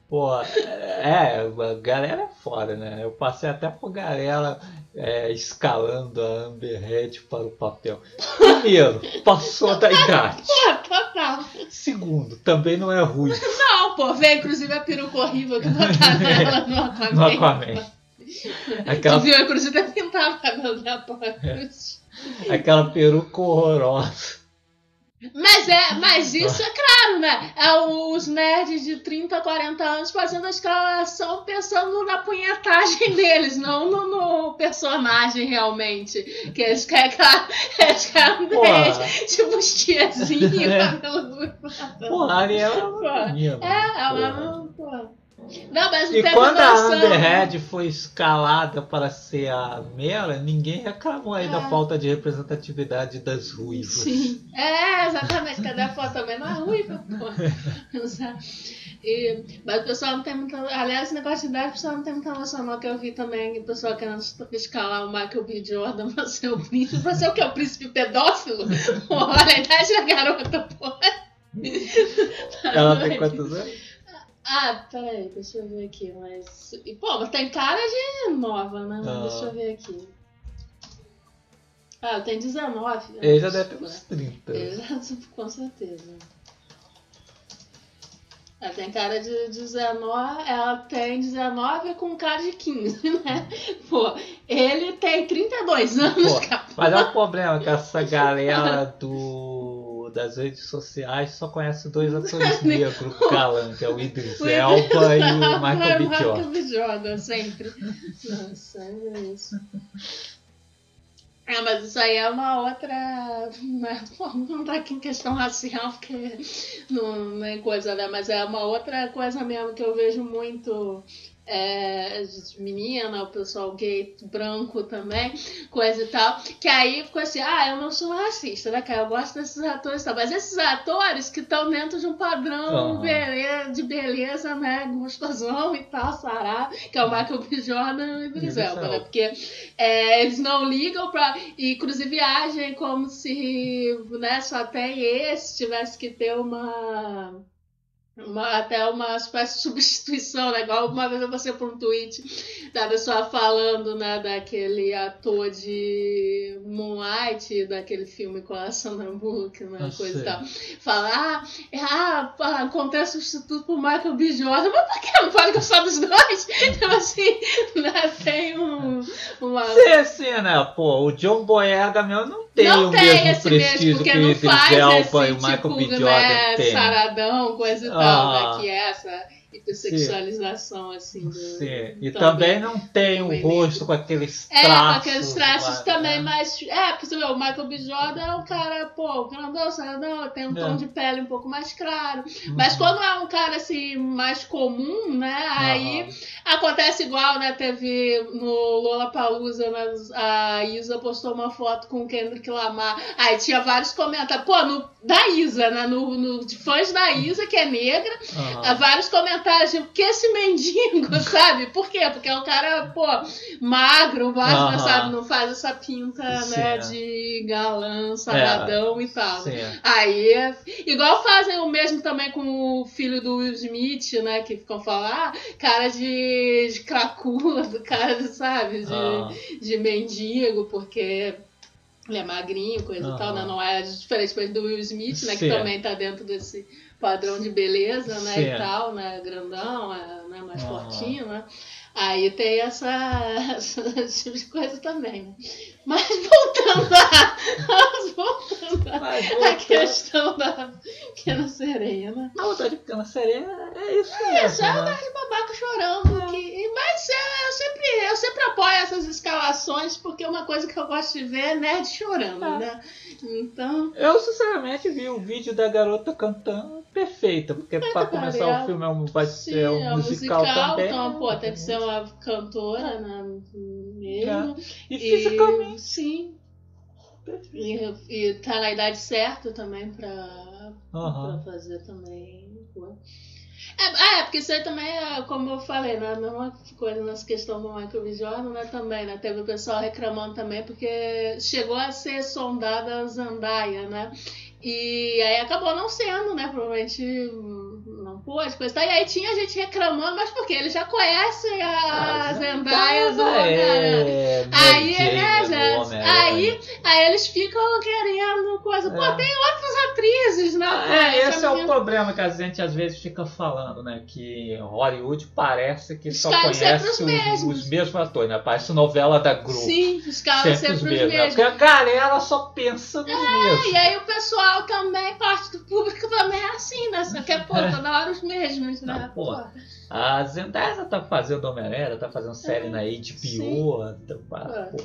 S1: Pô, é, a galera é foda, né? Eu passei até por galera é, escalando a Amber Heard para o papel. Primeiro, passou da idade.
S2: Pô, total.
S1: Segundo, também não é ruim
S2: Não, pô, vem inclusive a peruca horrível que botaram ela no Aquaman.
S1: no Aquaman.
S2: Tu
S1: Aquela,
S2: viu, inclusive até pintava o cabelo da porra.
S1: aquela peruca horrorosa.
S2: Mas é, mas isso é claro, né? É os nerds de 30, 40 anos fazendo a escalação pensando na punhetagem deles, não no, no personagem realmente. Que eles querem, eles querem
S1: Porra.
S2: nerd, tipo os tiazinhos,
S1: É.
S2: cabelo ruivo.
S1: Porra, a Ariel é
S2: Pô,
S1: uma.
S2: É, ela não, pô. Não, mas
S1: E quando a Heard foi escalada para ser a Mela, ninguém reclamou aí da
S2: É.
S1: falta de representatividade das ruivas.
S2: Sim. É, exatamente. Cadê a foto também? Não é ruiva, pô. E, mas o pessoal não tem muita. Aliás, esse negócio de idade, o pessoal não tem muita noção, não. Que eu vi também o pessoal querendo escalar o Michael B. Jordan pra ser o príncipe. Pra ser o que? O príncipe pedófilo? Olha a idade da garota, porra.
S1: Ela tem quantos anos?
S2: Ah, peraí, deixa eu ver aqui. Mas. E, pô, mas tem cara de nova, né?
S1: Ah.
S2: Deixa eu ver aqui. Ah, tem 19.
S1: Ele já deve ter
S2: né?
S1: uns 30.
S2: Ele já, com certeza. Ela tem cara de 19, ela tem 19 com cara de 15, né? Pô, ele tem 32 anos,
S1: Pô. Mas é o problema que essa galera do, das redes sociais só conhece dois atores negros galã, que é o Idris Elba e o Michael B.
S2: Michael
S1: Jordan.
S2: B. Jordan, sempre. Nossa, é isso. É, mas isso aí é uma outra. Né? Não tá aqui em questão racial, porque não, não é coisa, né? Mas é uma outra coisa mesmo que eu vejo muito. É, menina, o pessoal gay branco também, coisa e tal, que aí ficou assim, ah, eu não sou racista, né, cara? Eu gosto desses atores e tal, mas esses atores que estão dentro de um padrão
S1: Aham.
S2: bele- de beleza, né, gostosão e tal, sará, que é o Michael B. Jordan e o Idris
S1: Idris
S2: Elba, né? Porque é, eles não ligam pra. E inclusive agem como se né, só tem esse, tivesse que ter uma. Uma- até uma espécie de substituição, né? Igual uma vez eu passei por um tweet da pessoa falando, né, daquele ator de Moonlight, daquele filme com a Sandra Bullock, né,
S1: Eu
S2: coisa
S1: sei.
S2: e tal. Fala, ah, ah, pá, encontrei substituto pro Michael B. Jordan, mas por que não pode gostar dos dois? Então, assim, né, tem um, uma...
S1: Sim, sim, né? Pô, o John Boyega mesmo não tem
S2: não
S1: o
S2: tem
S1: mesmo
S2: esse
S1: prestígio
S2: mesmo, porque
S1: que o Idris
S2: faz
S1: Elba
S2: esse
S1: e o
S2: tipo,
S1: Michael B. Jordan
S2: né,
S1: tem.
S2: saradão, coisa e tal,
S1: Ah.
S2: né, que é essa hipersexualização, assim, do...
S1: Sim, e
S2: também.
S1: também não tem o rosto com aqueles
S2: É,
S1: traços.
S2: com aqueles traços
S1: lá,
S2: também,
S1: né?
S2: mas. É, porque você vê, o Michael B. Jordan é um cara, pô, grandão, saradão, tem um
S1: É.
S2: tom de pele um pouco mais claro. Mas
S1: Uhum.
S2: quando é um cara assim, mais comum, né? Aí
S1: Aham.
S2: acontece igual, né? Teve no Lollapalooza, né, a Isa postou uma foto com o Kendrick Lamar. Aí tinha vários comentários, pô, no, da Isa, né? No, no, de fãs da Isa, que é negra. Há vários comentários, tipo, que esse mendigo, sabe? Por quê? Porque é um cara, pô, magro, magro,
S1: Aham.
S2: sabe? Não faz essa pinta, né,
S1: Sim.
S2: de galã, saradão e tal.
S1: Sim.
S2: Aí, é- igual fazem o mesmo também com o filho do Will Smith, né? Que ficam falando, ah, cara de, de cracudo, cara, de, sabe? De,
S1: Ah.
S2: de mendigo, porque ele é magrinho, coisa e
S1: Aham.
S2: tal, né? Não é diferentemente do Will Smith, né? Que
S1: Sim.
S2: também tá dentro desse padrão de beleza, né?
S1: Sim.
S2: E tal, né? Grandão, é, né? Mais
S1: Aham.
S2: fortinho, né? Aí tem essa, esse tipo de coisa também, né? Mas voltando a, voltando a,
S1: Mas
S2: a
S1: voltando-
S2: questão da pequena sereia, né?
S1: A outra de pequena sereia é isso
S2: É,
S1: mesmo.
S2: é
S1: né?
S2: de babaca chorando. Que, mas é, eu, sempre, eu sempre apoio essas escalações, porque uma coisa que eu gosto de ver é nerd chorando,
S1: É.
S2: né? Então,
S1: Eu sinceramente vi o vídeo da garota cantando perfeita, porque pra começar
S2: cara,
S1: o filme é um, vai ser um
S2: é um
S1: musical, também.
S2: então, pô,
S1: né?
S2: tem que ser uma cantora, né? Mesmo.
S1: E fisicamente.
S2: sim. E, e tá na idade certa também pra,
S1: Aham.
S2: pra fazer também. É, é, porque isso aí também é, como eu falei, né? A mesma coisa nessa questão do Michael B. Jordan, né? Também, né? Teve o pessoal reclamando também, porque chegou a ser sondada a Zandaia, né? E aí acabou não sendo, né? Provavelmente coisa e tal. E aí tinha gente reclamando, mas porque eles já conhecem a,
S1: Ah,
S2: Zendaya do
S1: Zendaya
S2: Homem-Aranha.
S1: é
S2: Aí, né,
S1: do
S2: gente?
S1: Homem-Aranha.
S2: Aí, aí eles ficam querendo coisa. Pô,
S1: É.
S2: tem outras atrizes, né?
S1: Ah, É, esse é o problema que a gente às vezes fica falando, né? Que Hollywood parece que só
S2: Escolhe sempre
S1: conhece
S2: os
S1: os,
S2: mesmos.
S1: os mesmos atores, né? Parece novela da Globo.
S2: Sim, os caras
S1: sempre os
S2: sempre os
S1: mesmos. né?
S2: mesmos.
S1: Porque a galera só pensa nos mesmos.
S2: E aí o pessoal também, parte do público também é assim, né? Só quer, pô,
S1: É.
S2: toda hora os mesmos, né?
S1: Ah, pô. A Zendaya tá fazendo Homem-Aranha, tá fazendo série na HBO. tá- ah, pô.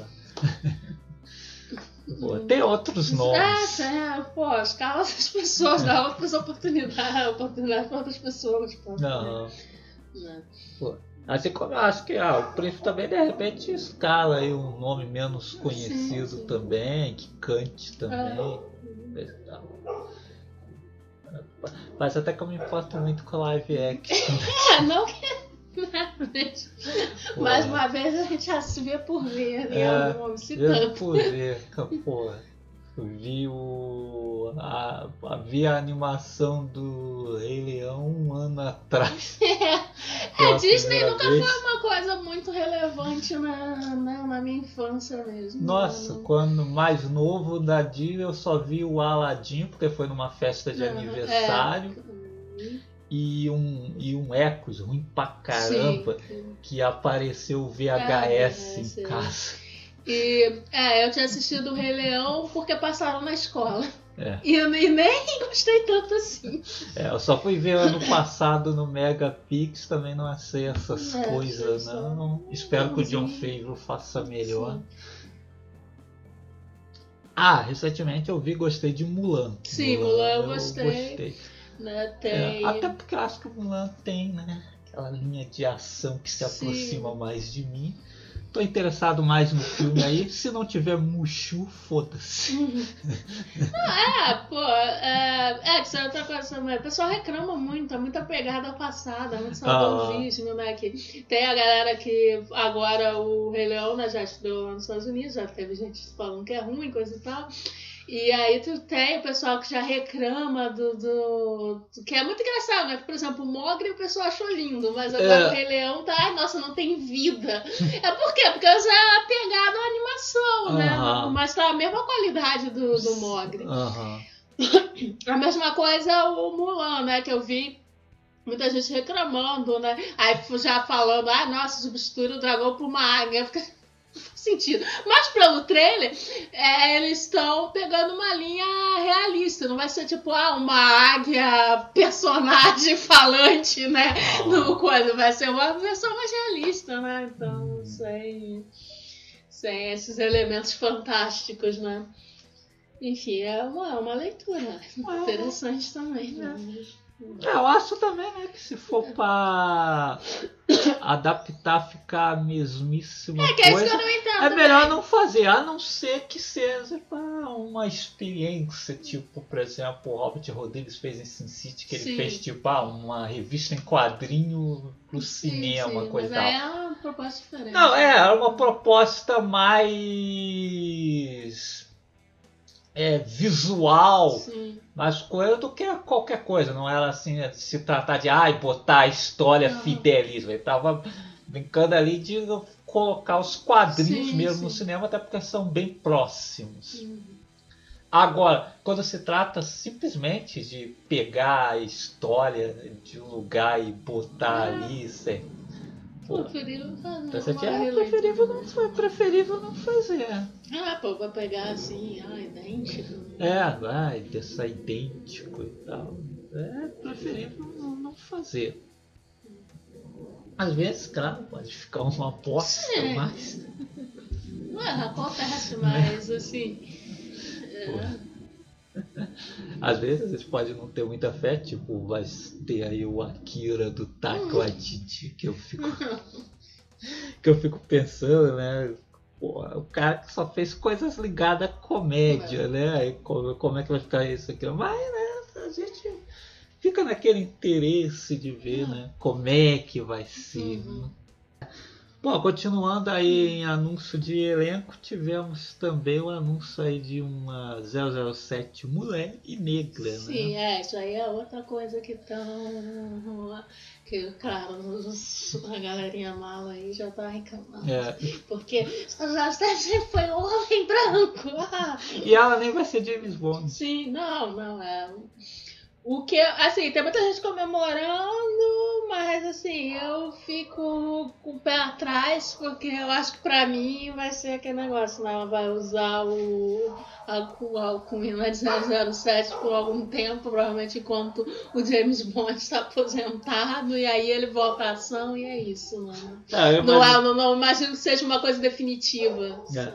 S1: Pô, Tem outros nomes.
S2: É, é, pô, escala as pessoas, dá outras oportunidades, oportunidade para outras pessoas. Pô,
S1: Não.
S2: Né?
S1: Assim como eu acho que ah, o príncipe também de repente escala aí um nome menos conhecido
S2: sim.
S1: também, que cante também. tal. Mas até que eu me importo muito com live action.
S2: É, não que. Mais uma vez a gente já vê por ver, né?
S1: É,
S2: nome se
S1: Eu
S2: tanto.
S1: por ver, porra. Vi o. A, a- vi a animação do Rei Leão um ano atrás.
S2: É,
S1: pela
S2: Disney nunca
S1: vez.
S2: foi uma coisa muito relevante na, na, na minha infância mesmo.
S1: Nossa,
S2: Não-
S1: quando mais novo da Disney eu só vi o Aladdin, porque foi numa festa de
S2: Aham,
S1: aniversário,
S2: Hum,
S1: e um e um Ecos ruim pra caramba,
S2: Sim.
S1: que apareceu o VHS em casa.
S2: E é, eu tinha assistido o Rei Leão porque passaram na escola.
S1: É.
S2: E eu nem, nem gostei tanto assim.
S1: É, eu só fui ver ano passado no Megapix, também não achei essas
S2: É,
S1: coisas,
S2: só-
S1: não. Espero que o John. Favreau faça melhor.
S2: Sim.
S1: Ah, recentemente eu vi e gostei de Mulan.
S2: Sim, Mulan eu gostei. Né, tem.
S1: É, até porque eu acho que o Mulan tem, né? Aquela linha de ação que se
S2: Sim.
S1: aproxima mais de mim. Tô interessado mais no filme aí. Se não tiver Mushu, foda-se.
S2: É, pô, é, é, isso é outra coisa também. O pessoal reclama muito, é muita pegada passada, muito saudosismo, né? Que tem a galera que agora o Rei Leão né, já estudou lá nos Estados Unidos, já teve gente falando que é ruim, coisa e tal. E aí tu tem o pessoal que já reclama do, do, do- que é muito engraçado, né? Por exemplo, o Mogli o pessoal achou lindo, mas agora
S1: É.
S2: o Rei Leão tá, ai, nossa, não tem vida. É por quê? Porque já é apegado à animação, né? Mas tá a mesma qualidade do, do.
S1: Aham.
S2: A mesma coisa o Mulan, né? Que eu vi muita gente reclamando, né? Aí já falando, ah, nossa, substituir o dragão por uma águia. Fica... Sentido. Mas pelo trailer, é, eles estão pegando uma linha realista. Não vai ser tipo, ah, uma águia personagem falante, né? No coisa. Vai ser uma versão mais realista, né? Então, sem, sem esses elementos fantásticos, né? Enfim, é uma, é uma leitura interessante também, né?
S1: É, eu acho também, né, que se for pra adaptar, ficar a mesmíssima
S2: É que é isso que
S1: coisa,
S2: eu não entendo.
S1: é melhor não fazer, a não ser que seja uma experiência, tipo, por exemplo, o Robert Rodrigues fez em Sin City, que ele
S2: Sim.
S1: fez, tipo, ah, uma revista em quadrinho pro
S2: Sim,
S1: cinema,
S2: sim,
S1: coisa
S2: mas
S1: tal.
S2: é uma proposta diferente.
S1: Não, é, era uma proposta mais é, visual,
S2: Sim.
S1: mais coisa do que qualquer coisa. Não era assim, se tratar de ai, botar a história
S2: Não.
S1: fidelismo. Ele tava brincando ali de colocar os quadrinhos
S2: Sim,
S1: mesmo no
S2: sim.
S1: cinema, até porque são bem próximos.
S2: Uhum.
S1: Agora, quando se trata simplesmente de pegar a história de um lugar e botar
S2: É.
S1: ali, sei, Pô,
S2: Preferível fazer.
S1: Tá É preferível não, foi preferível não fazer.
S2: Ah, pô, vai pegar assim, ah, idêntico.
S1: É, vai deixar idêntico e tal. É preferível não, não fazer. Às vezes, claro, pode ficar uma aposta,
S2: É.
S1: mas.
S2: Ué, acontece, mas assim. É,
S1: Às vezes eles podem não ter muita fé, tipo, vai ter aí o Akira do Taika Waititi, que eu fico. que eu fico pensando, né? Pô, o cara que só fez coisas ligadas à comédia, né? Aí como, como é que vai ficar isso aqui? Mas, né, a gente fica naquele interesse de ver, né? Como é que vai ser.
S2: Uhum.
S1: Né? Bom, continuando aí em anúncio de elenco, tivemos também o anúncio aí de uma 007 mulher e negra,
S2: Sim,
S1: né?
S2: é, isso aí é outra coisa que estão. Que, claro, a galerinha mala aí já tá reclamando.
S1: É,
S2: Porque já sempre foi um homem branco. Ah,
S1: E ela nem vai ser James Bond.
S2: sim, não, não é. O que, assim, tem muita gente comemorando, mas assim, eu fico com o pé atrás, porque eu acho que pra mim vai ser aquele negócio, né? Ela vai usar o alcunha de 007 por algum tempo, provavelmente enquanto o James Bond está aposentado, e aí ele volta à ação e é isso, mano.
S1: Ah, eu,
S2: Não,
S1: imagino,
S2: é, não, não imagino que seja uma coisa definitiva.
S1: É.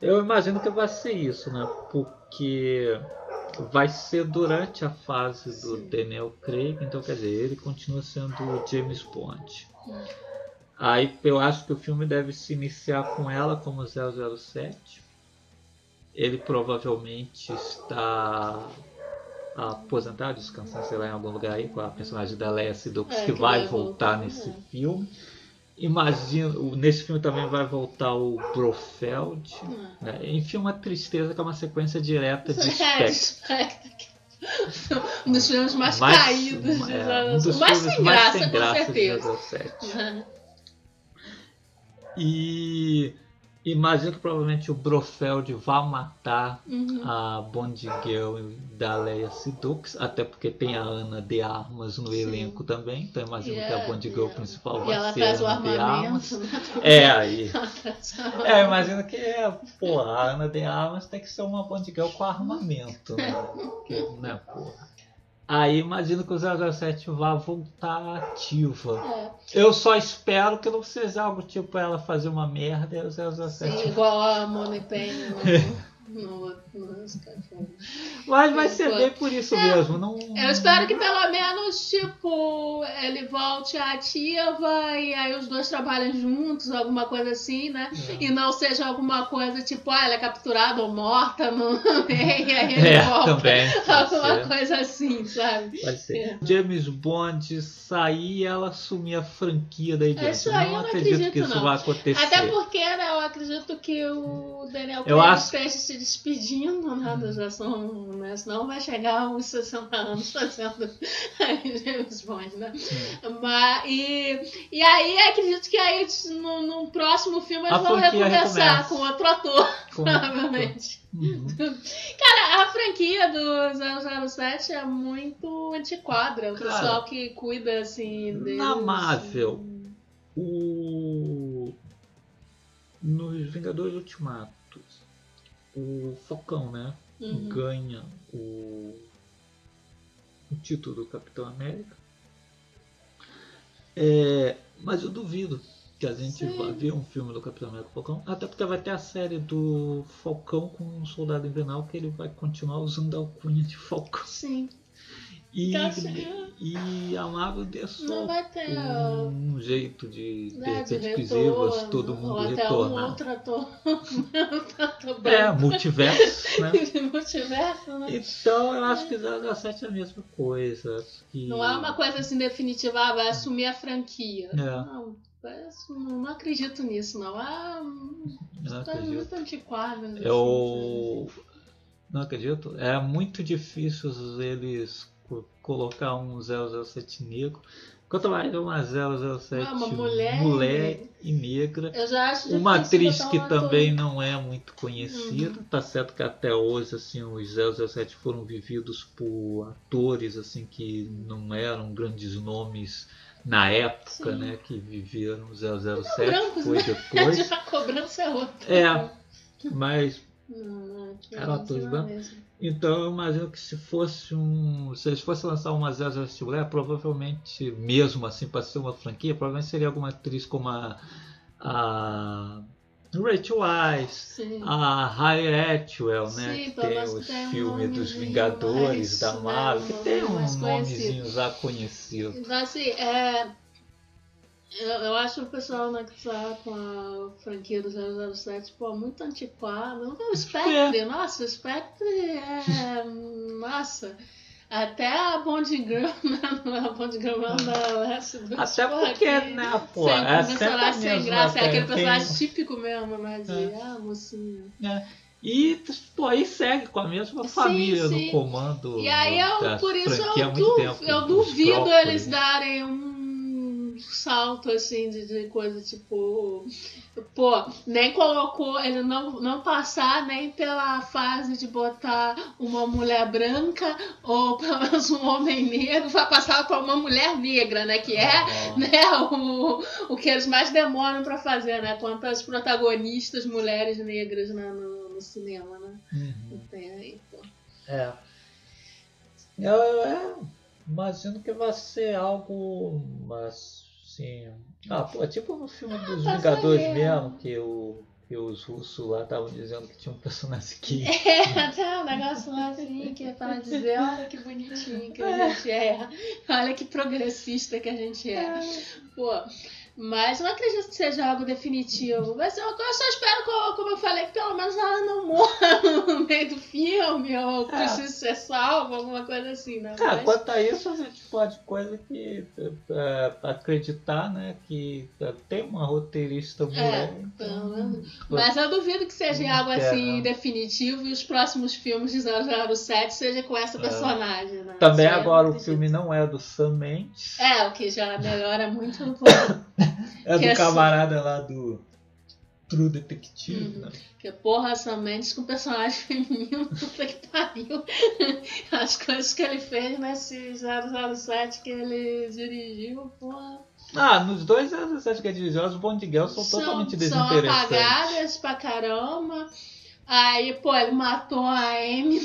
S1: eu imagino que vai ser isso, né? Porque vai ser durante a fase do. Daniel Craig, então quer dizer, ele continua sendo o James Bond.
S2: Hum.
S1: Aí eu acho que o filme deve se iniciar com ela como 007. Ele provavelmente está aposentado, descansando, sei lá, em algum lugar aí, com a personagem da Leia Sedux,
S2: É,
S1: que,
S2: que
S1: vai voltar
S2: voltar,
S1: nesse
S2: é.
S1: filme. Imagino, nesse filme também vai voltar o Brofeld.
S2: Hum.
S1: né? Enfim, uma tristeza que é uma sequência direta de
S2: É,
S1: Spectre.
S2: Um dos filmes mais,
S1: Mais-
S2: caídos de
S1: é, um
S2: 007.
S1: dos
S2: mais sem
S1: mais
S2: graça,
S1: sem
S2: com
S1: graça de
S2: certeza.
S1: 007.
S2: Né?
S1: E imagino que provavelmente o Brofeld vá matar
S2: Uhum.
S1: a Bond Girl da Leia Sedux, até porque tem a Ana de Armas no
S2: Sim.
S1: elenco também, então imagino
S2: E
S1: que a
S2: é-
S1: Bond Girl
S2: é.
S1: principal
S2: E
S1: vai ser a Ana de Armas.
S2: né?
S1: É, aí. É, imagino que é, pô, a Ana de Armas tem que ser uma Bond Girl com armamento, né? Porque, né, porra. Aí imagino que o 007 vá voltar ativa.
S2: É,
S1: Eu só espero que não seja algo tipo ela fazer uma merda e o 007
S2: sim, igual a Money Penny
S1: Mas vai
S2: É,
S1: ser bem por isso mesmo. Não...
S2: Eu espero que pelo menos, tipo, ele volte ativa e aí os dois trabalhem juntos, alguma coisa assim, né?
S1: É.
S2: E não seja alguma coisa tipo, ah, ela é capturada ou morta no e aí ele
S1: É,
S2: volta.
S1: também.
S2: Alguma
S1: ser.
S2: coisa assim, sabe?
S1: Pode ser.
S2: É.
S1: James Bond sair e ela assumir a franquia daí diante.
S2: Isso aí eu
S1: não acredito,
S2: acredito,
S1: que isso
S2: não.
S1: vai acontecer.
S2: Até porque, né, eu acredito que o Daniel Craig
S1: acho-
S2: esteja se despedindo, né, da geração, né, senão vai chegar aos 60 anos fazendo James Bond, né? Mas, e, e aí acredito que aí no, no próximo filme eles
S1: A
S2: vão recomeçar
S1: recomeça.
S2: com outro ator,
S1: Com-
S2: provavelmente.
S1: Uhum.
S2: Cara, a franquia do 007 é muito antiquada. O
S1: Cara,
S2: pessoal que cuida, assim, deles...
S1: Na Marvel, o... nos Vingadores Ultimatos, o Falcão, né?
S2: Uhum.
S1: ganha o, o título do Capitão América. É, mas eu duvido que a gente
S2: Sim.
S1: vá ver um filme do Capitão América Falcão, até porque vai ter a série do Falcão com um soldado invernal que ele vai continuar usando a alcunha de Falcão.
S2: Sim.
S1: E,
S2: Tá
S1: e a Marvel deu só um jeito de, de
S2: né,
S1: repente, Visivas, todo mundo
S2: um
S1: retornar.
S2: ator. outro ator
S1: É, multiverso, né?
S2: Multiverso, né?
S1: Então eu acho que 007 é a mesma coisa. que-
S2: Não é uma coisa assim definitiva, ah, vai assumir a franquia.
S1: É.
S2: Não, não, acredito nisso, não. Ah,
S1: não
S2: tá
S1: acredito.
S2: muito antiquado. assim,
S1: Eu não acredito. É muito difícil eles co- colocar um 007 negro. Quanto mais uma 007
S2: Ah, uma mulher
S1: mulher e negra.
S2: Eu já acho
S1: Uma atriz que
S2: um ator-
S1: também não é muito conhecida.
S2: Uhum.
S1: Tá certo que até hoje assim, os 007 foram vividos por atores assim que não eram grandes nomes na época,
S2: Sim.
S1: né, que viveram o 007,
S2: brancos,
S1: foi
S2: né?
S1: depois.
S2: A cobrança é outra.
S1: É, mas
S2: Não,
S1: atores
S2: não
S1: brancos?
S2: mesmo.
S1: então eu imagino que se fosse um. Se eles fossem lançar uma 007 mulher, provavelmente, mesmo assim, para ser uma franquia, provavelmente seria alguma atriz como a. a Rachel Weisz,
S2: Sim.
S1: a Harriet Atwell, né?
S2: Sim,
S1: que tem os
S2: tem um
S1: filmes dos
S2: nomezinho
S1: Vingadores
S2: mais,
S1: da
S2: né,
S1: Marvel,
S2: um
S1: que tem
S2: nome mais
S1: uns
S2: conhecido.
S1: nomezinhos já conhecidos.
S2: Então, assim, é. Eu, eu acho o pessoal né, que tá com a franquia do 007 pô, muito antiquado. O Spectre, nossa, o Spectre é. Nossa. Até a Bond Girl, né? A Bond Girl da Westwood.
S1: Até
S2: pô,
S1: porque,
S2: que-
S1: né, pô,
S2: sem
S1: é sempre
S2: sem graça. É aquele
S1: tem-
S2: personagem típico mesmo, né? De,
S1: É.
S2: ah, mocinha.
S1: E, pô, aí segue com a mesma
S2: Sim,
S1: família
S2: sim.
S1: no comando.
S2: E aí, eu,
S1: da
S2: por isso, eu, du- eu duvido eles
S1: né?
S2: darem um salto assim de, de coisa tipo. Pô, nem colocou, ele não, não passar nem pela fase de botar uma mulher branca ou pelo menos um homem negro, vai passar pra uma mulher negra, né? Que é
S1: Ah,
S2: né, o, o que eles mais demoram pra fazer, né? Quantas protagonistas mulheres negras né, no, no cinema, né?
S1: uhum.
S2: Tem aí, pô.
S1: É. Eu, eu imagino que vai ser algo assim. Ah, pô, tipo no filme dos
S2: Tá
S1: Vingadores mesmo, que, o, que os russos lá estavam dizendo que tinha um personagem que.
S2: É, até um negócio lá assim, que é para dizer, olha que bonitinho que a gente é, olha que progressista que a gente é. Pô, mas não acredito que seja algo definitivo. Mas eu, eu só espero, como, como eu falei, que pelo menos ela não morra no meio do filme, ou
S1: É.
S2: precise ser salva, alguma coisa assim, né?
S1: Cara,
S2: Mas-
S1: quanto a isso, a gente pode coisa que é, acreditar, né? Que é, tem uma roteirista mulher.
S2: pelo
S1: então,
S2: menos. Mas eu duvido que seja
S1: Não
S2: algo assim
S1: não.
S2: definitivo e os próximos filmes de 007 seja com essa
S1: É.
S2: personagem, né?
S1: Também
S2: Isso
S1: agora o filme não é do Sam Mendes,
S2: É, o que já melhora muito um
S1: é
S2: que
S1: do
S2: é
S1: camarada lá do True Detective,
S2: Uhum.
S1: né?
S2: Porque, porra, Sam Mendes com personagem feminino, puta que pariu. As coisas que ele fez nesse 007 que ele dirigiu, porra.
S1: Ah, nos dois anos que é dirigiu, os Bond Girls são, totalmente
S2: são
S1: desinteressantes.
S2: apagadas pra caramba. Aí, pô, ele matou a Amy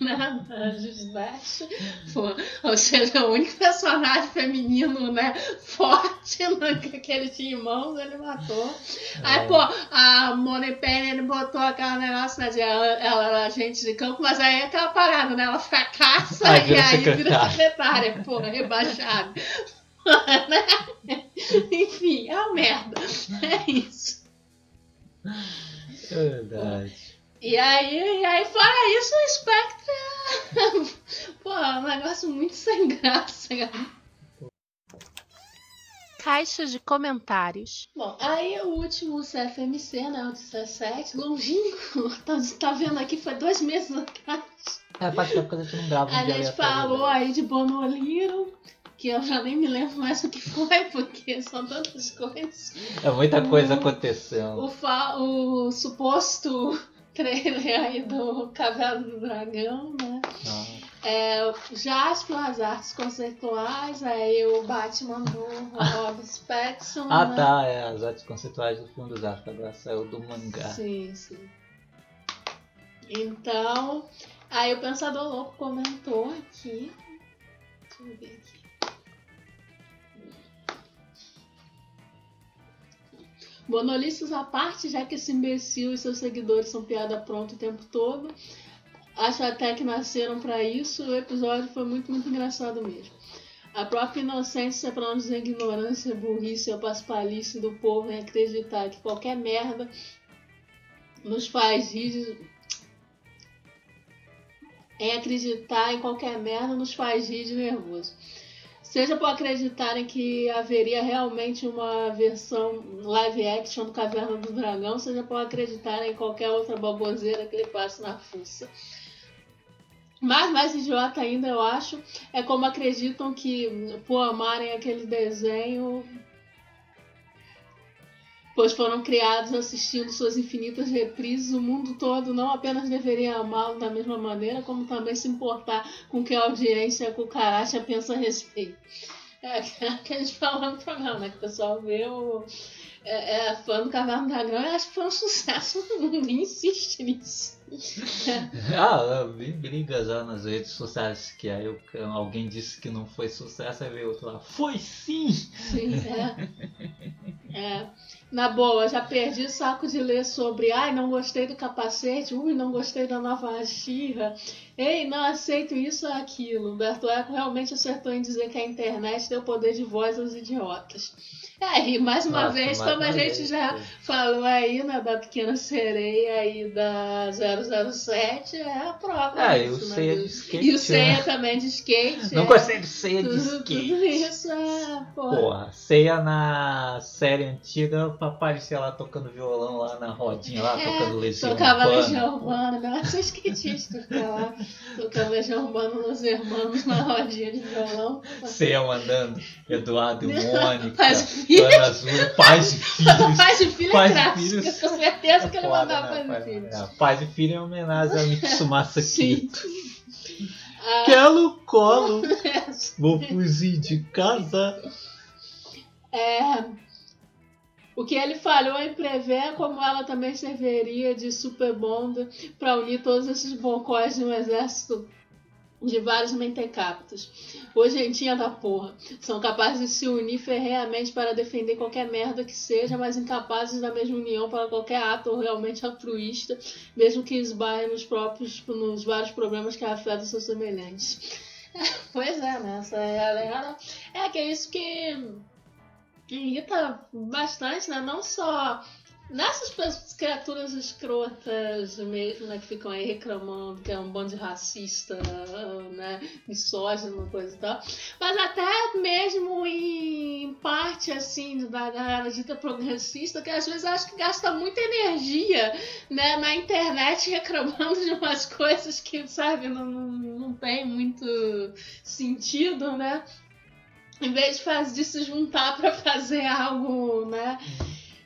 S2: na, na Jusbest. Pô, ou seja, o único personagem feminino, né, forte né, que ele tinha em mãos, ele matou. Aí,
S1: É.
S2: pô, a Money Penny, ele botou aquela negócio, né, de ela, ela era agente de campo, mas aí é aquela parada, né, ela fracassa
S1: Aí
S2: e
S1: vira
S2: aí vira
S1: secretária.
S2: secretária, pô, rebaixada. Né? Enfim, é uma merda. É isso.
S1: Verdade.
S2: E aí, e aí fora isso, o Spectre é... Pô, é um negócio muito sem graça, cara. Caixa de comentários. Bom, aí o último CFMC, né? O 17, longínquo. Tá, tá vendo aqui, foi dois meses atrás.
S1: É, faz tempo que a gente não grava um
S2: A gente falou
S1: né?
S2: aí de Bonoliro, que eu já nem me lembro mais o que foi, porque são tantas coisas.
S1: É muita coisa
S2: o-
S1: acontecendo.
S2: O, fa- o suposto trailer aí do Caverna do Dragão, né?
S1: Ah,
S2: É, Jasper, as artes conceituais, aí o Batman do Rob Spexon.
S1: Ah,
S2: né?
S1: tá, é, as artes conceituais do fundo dos arcos, agora saiu do mangá.
S2: Sim, sim. Então, aí o Pensador Louco comentou aqui. Deixa eu ver aqui. Monolices à parte, já que esse imbecil e seus seguidores são piada pronta o tempo todo, acho até que nasceram pra isso. O episódio foi muito, muito engraçado mesmo. A própria inocência, pra não dizer ignorância, burrice ou paspalice do povo em acreditar que qualquer merda nos faz rir. Em acreditar em qualquer merda nos faz rir de nervoso. Seja por acreditarem que haveria realmente uma versão live action do Caverna do Dragão, seja por acreditarem em qualquer outra baboseira que ele passe na fuça. Mas mais idiota ainda, eu acho, é como acreditam que, por amarem aquele desenho, pois foram criados assistindo suas infinitas reprises, o mundo todo não apenas deveria amá-lo da mesma maneira, como também se importar com o que a audiência cucaracha pensa a respeito. É, que a gente falou no programa, né? Que o pessoal vê o. É, é fã do Cavalo da Grama e acho que foi um sucesso. Ninguém insiste nisso.
S1: Ah, vi briga já nas redes sociais que aí eu- alguém disse que não foi sucesso, aí veio outro lá. Foi sim!
S2: Sim, é. É. Na boa, já perdi o saco de ler sobre ai, não gostei do capacete, ui, não gostei da nova Xirra, ei, não aceito isso ou aquilo. Humberto Eco realmente acertou em dizer que a internet deu poder de voz aos idiotas. É, e mais uma
S1: Nossa,
S2: vez,
S1: mais
S2: como a gente
S1: vez,
S2: já
S1: é.
S2: falou aí, né, da Pequena Sereia e da 007, é a prova.
S1: Ah, e o
S2: disso, né,
S1: ceia
S2: do-
S1: de skate.
S2: E o
S1: né?
S2: ceia também de skate.
S1: Não
S2: é.
S1: gostei de ceia de skate.
S2: tudo isso é, porra.
S1: Porra, ceia na série antiga pra aparecer lá tocando violão lá na rodinha, lá
S2: É,
S1: tocando legião.
S2: Tocava
S1: Urbana.
S2: Legião Urbana, não é ser skatista lá, tocando Legião Urbana nos irmãos na rodinha de violão.
S1: Ceia mandando, Eduardo e Mônica,
S2: filho,
S1: Ana Azul, pais e filhos.
S2: faz de filho é
S1: Pais e
S2: clássico,
S1: filhos.
S2: com certeza que ele mandava
S1: né?
S2: paz de filho.
S1: É, Pais e filho em homenagem a Mitsumasa. Kito.
S2: Ah,
S1: Quero colo, vou fugir de casa.
S2: é, o que ele falhou em prever é como ela também serviria de super bonda para unir todos esses bocóis de um exército de vários mentecaptos. Ojentinha da porra. São capazes de se unir ferreamente para defender qualquer merda que seja, mas incapazes da mesma união para qualquer ato realmente altruísta, mesmo que esbarre nos próprios, nos vários problemas que afetam seus semelhantes. Pois é, né? Essa é, a- é que é isso que irrita bastante, né? Não só nessas criaturas escrotas mesmo, né? Que ficam aí reclamando que é um bando de racista, né? Misógino, coisa e tal. Mas até mesmo em parte, assim, da galera dita progressista, que às vezes acho que gasta muita energia, né? Na internet reclamando de umas coisas que, sabe, não, não, tem muito sentido, né? Em vez de, faz, de se juntar pra fazer algo, né?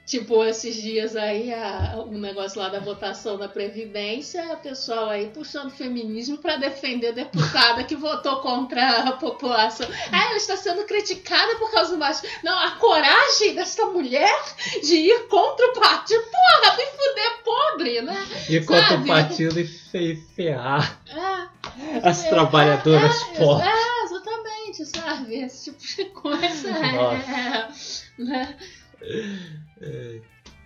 S2: Tipo, esses dias aí, o negócio lá da votação da Previdência, o pessoal aí puxando feminismo pra defender a deputada que votou contra a população. Ah, ela está sendo criticada por causa do machismo. Não, a coragem dessa mulher de ir contra o partido. Porra, me fuder pobre, né?
S1: E contra o partido e fe- ferrar
S2: É,
S1: as
S2: É,
S1: trabalhadoras
S2: é,
S1: pobres.
S2: É, exatamente, sabe? Esse tipo de coisa. É, né?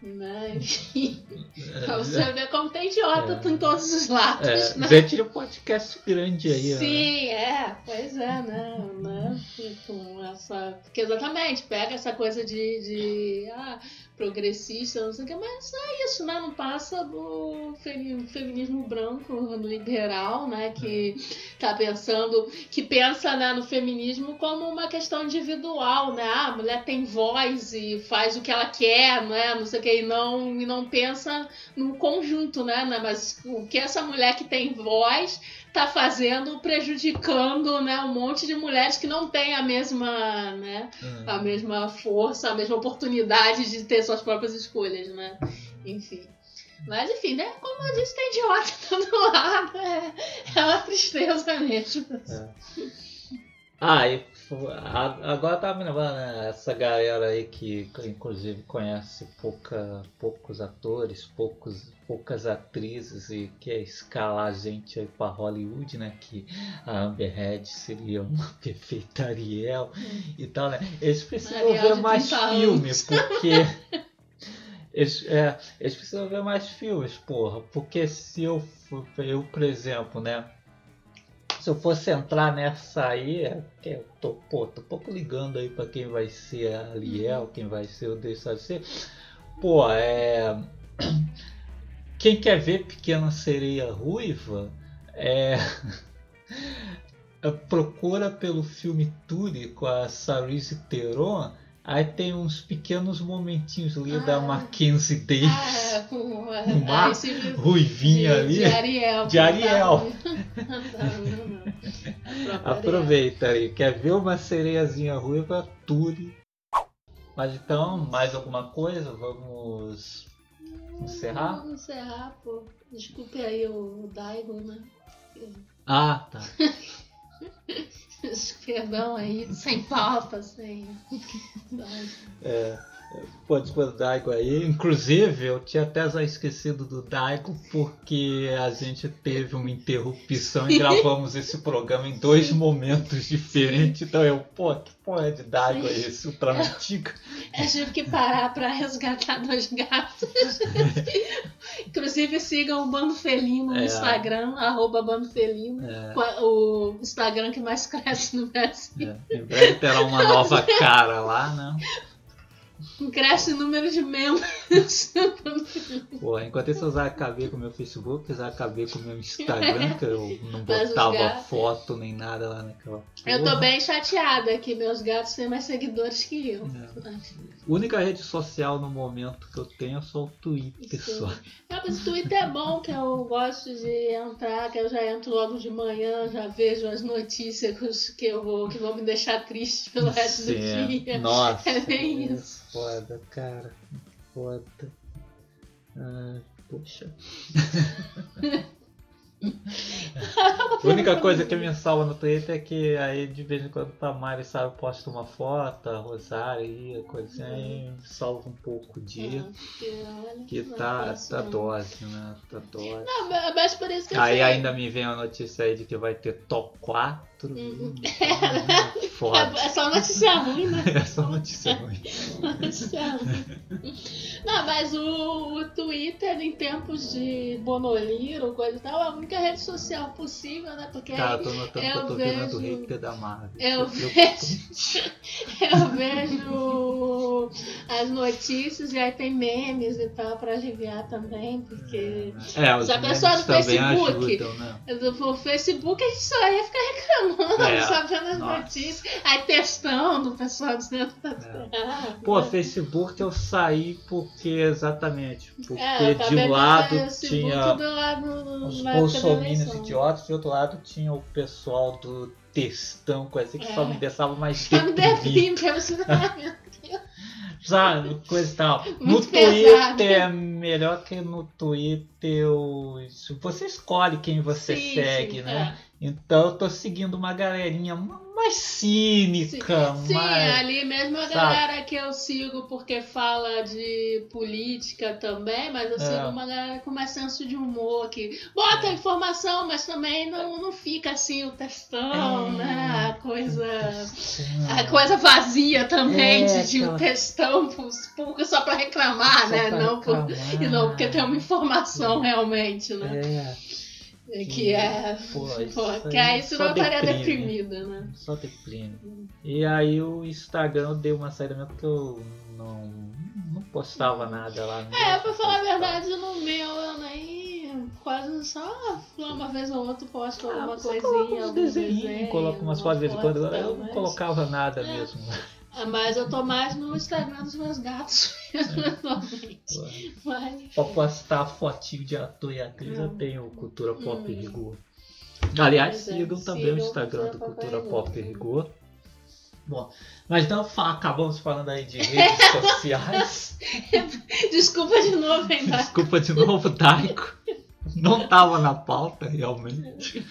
S2: Né? Enfim, pra você ver como tem idiota
S1: É.
S2: em todos os lados.
S1: É,
S2: né?
S1: de um podcast grande aí.
S2: Sim, é, pois é, né? né? Com essa, porque exatamente, pega essa coisa de, de ah, progressista, não sei o que, mas é isso, né? Não passa do femi- feminismo branco, liberal, né? Que tá pensando, que pensa né, no feminismo como uma questão individual, né? Ah, a mulher tem voz e faz o que ela quer, né? Não sei o que, e não, e não pensa no conjunto, né? né? Mas o que essa mulher que tem voz tá fazendo, prejudicando, né, um monte de mulheres que não têm a mesma, né,
S1: Hum.
S2: a mesma força, a mesma oportunidade de ter suas próprias escolhas, né? Enfim. Mas enfim, né? Como eu disse, tem idiota todo lado. É, é uma tristeza mesmo.
S1: Ah, e a- agora tá me lembrando, né? Essa galera aí que inclusive conhece pouca, poucos atores, poucos, poucas atrizes e quer escalar gente aí pra Hollywood, né? Que a Amber Heard seria uma perfeita Ariel e tal, né? Eles precisam ver mais
S2: 30
S1: filme,
S2: anos.
S1: porque. Eles, é, eles precisam ver mais filmes, porra. Porque se eu, for- eu, por exemplo, né? Se eu fosse entrar nessa aí, é eu tô, pô, tô um pouco ligando aí pra quem vai ser a Aliel, quem vai ser o DSC. Pô, é. Quem quer ver Pequena Sereia Ruiva, é. Procura pelo filme Turi com a Sarise Theron. Aí tem uns pequenos momentinhos ali
S2: Ah.
S1: da Mackenzie Davis,
S2: Ah,
S1: Uma
S2: esse de,
S1: ruivinha
S2: de,
S1: ali.
S2: de Ariel.
S1: De Ariel. Aproveita aí, quer ver uma sereiazinha ruiva? Turi. Mas então, mais alguma coisa? Vamos encerrar?
S2: Vamos encerrar, pô. Desculpe aí o Daigo, né?
S1: Ah, tá.
S2: Perdão aí, sem pauta, sem.
S1: É, pô, desculpa do Daigo aí. Inclusive, eu tinha até já esquecido do Daigo porque a gente teve uma interrupção e gravamos esse programa em dois momentos diferentes. Então eu, pô, que porra de Daigo é esse? Ultra antigo.
S2: Eu tive que parar pra resgatar dois gatos. Inclusive sigam o Bando Felino no
S1: É.
S2: Instagram, arroba Bando Felino.
S1: É.
S2: O Instagram que mais cresce no Brasil.
S1: É, em breve terá uma nova cara lá, né?
S2: Cresce o número de membros.
S1: Pô, enquanto isso eu já acabei com o meu Facebook, já acabei com o meu Instagram, que eu não botava foto nem nada lá naquela.
S2: Eu tô
S1: porra.
S2: bem chateada que meus gatos têm mais seguidores que eu.
S1: A única rede social no momento que eu tenho é só o Twitter
S2: Sim.
S1: só.
S2: Não, mas o Twitter é bom, que eu gosto de entrar, que eu já entro logo de manhã, já vejo as notícias que, eu vou, que vão me deixar triste pelo resto do
S1: Sim,
S2: dia.
S1: Nossa.
S2: É bem
S1: é
S2: isso.
S1: Foda, cara. Foda. Ai, poxa. A única coisa que me salva no Twitter é que aí de vez em quando a Mari sabe, posta uma foto, a Rosário aí, coisa assim, aí me salva um pouco o dia.
S2: Ah, olha,
S1: Que tá, tá
S2: não.
S1: dose, né? Tá dose.
S2: Não, mas- por isso que
S1: Aí ainda me vem a notícia aí de que vai ter top 4.
S2: Hum.
S1: Foda.
S2: É, é só notícia ruim, né?
S1: É só notícia ruim.
S2: Notícia ruim. Não, mas o, o Twitter, em tempos de Bonoliro, coisa e tal, é a única rede social possível, né? Porque
S1: Cara,
S2: aí
S1: tô notando
S2: eu
S1: que eu tô virando
S2: vejo-
S1: hater da Marvel.
S2: Eu
S1: é
S2: vejo, eu vejo as notícias e aí tem memes e tal pra aliviar também, porque
S1: É, os
S2: Se a pessoa do Facebook-
S1: ajudam, né?
S2: no Facebook a gente só ia ficar reclamando,
S1: É,
S2: sabendo as
S1: nossa.
S2: notícias, aí testando o pessoal dizendo que tá
S1: É. Pô? Facebook eu saí porque exatamente. Porque
S2: É,
S1: de um lado
S2: no Facebook
S1: tinha
S2: do lado,
S1: os bolsominions idiotas, de outro lado tinha o pessoal do textão, coisa assim, que só
S2: É.
S1: me deixava mais
S2: Só me você
S1: Sabe, coisa e tal. No
S2: Muito pesado.
S1: Twitter é melhor que no Twitter os- você escolhe quem você
S2: Sim,
S1: segue,
S2: sim,
S1: né? Então eu tô seguindo uma galerinha mais cínica,
S2: Sim,
S1: mais.
S2: ali mesmo a
S1: sabe?
S2: galera que eu sigo porque fala de política também, mas eu
S1: É.
S2: sigo uma galera com mais senso de humor que bota informação, mas também não, não fica assim o textão,
S1: É.
S2: né? A coisa. A coisa vazia também,
S1: É,
S2: de, de um textão público só pra reclamar,
S1: Só
S2: né?
S1: pra
S2: Não por,
S1: reclamar.
S2: e não porque tem uma informação realmente, né?
S1: É,
S2: Que é.
S1: Pô, isso
S2: Pô, que aí
S1: só
S2: eu estaria
S1: deprime.
S2: deprimida, né?
S1: só deprime. E aí o Instagram eu dei uma saída mesmo porque eu não, não postava nada lá.
S2: É, pra falar a verdade, no meu eu nem quase só uma vez ou outra posto
S1: Ah,
S2: alguma
S1: você
S2: coisinha,
S1: coloca uns
S2: algum
S1: desenhinhos,
S2: desenho,
S1: coloca umas
S2: uma
S1: fotos de vez em quando. Eu não colocava nada
S2: É.
S1: mesmo.
S2: Ah, Mas eu tô mais no Instagram dos meus gatos mesmo, atualmente. Mas,
S1: Pra postar fotinho de ator e atriz, eu
S2: Hum.
S1: tenho Cultura Pop
S2: Hum.
S1: Rigor. Aliás,
S2: Pois é,
S1: sigam também o Instagram do
S2: Cultura Pop
S1: Pop Rigor. Bom, mas então acabamos falando aí de redes sociais.
S2: desculpa de novo, hein?
S1: Desculpa de novo, Taiko. Não tava na pauta, realmente.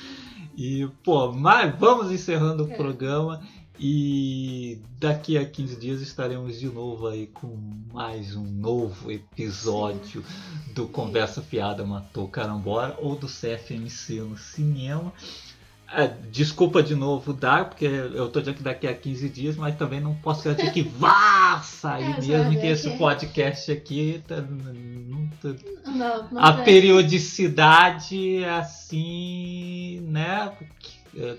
S1: E, pô, mas vamos encerrando o
S2: É.
S1: programa. E daqui a 15 dias estaremos de novo aí com mais um novo episódio do Conversa Fiada Matou Carambora ou do CFMC no cinema. É, desculpa de novo, Dar, porque eu tô dizendo que daqui a 15 dias, mas também não posso garantir que vá sair
S2: É,
S1: mesmo que
S2: é
S1: esse podcast aqui tá- não tá-
S2: Não, não
S1: a periodicidade assim, né? é,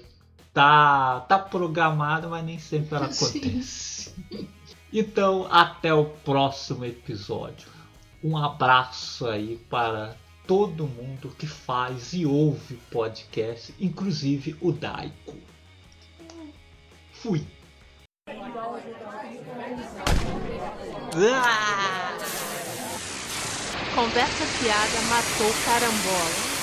S1: Tá, tá programada, mas nem sempre ela
S2: Sim.
S1: acontece. Então, até o próximo episódio. Um abraço aí para todo mundo que faz e ouve podcast, inclusive o Daiko. Fui.
S2: Conversa fiada matou carambola.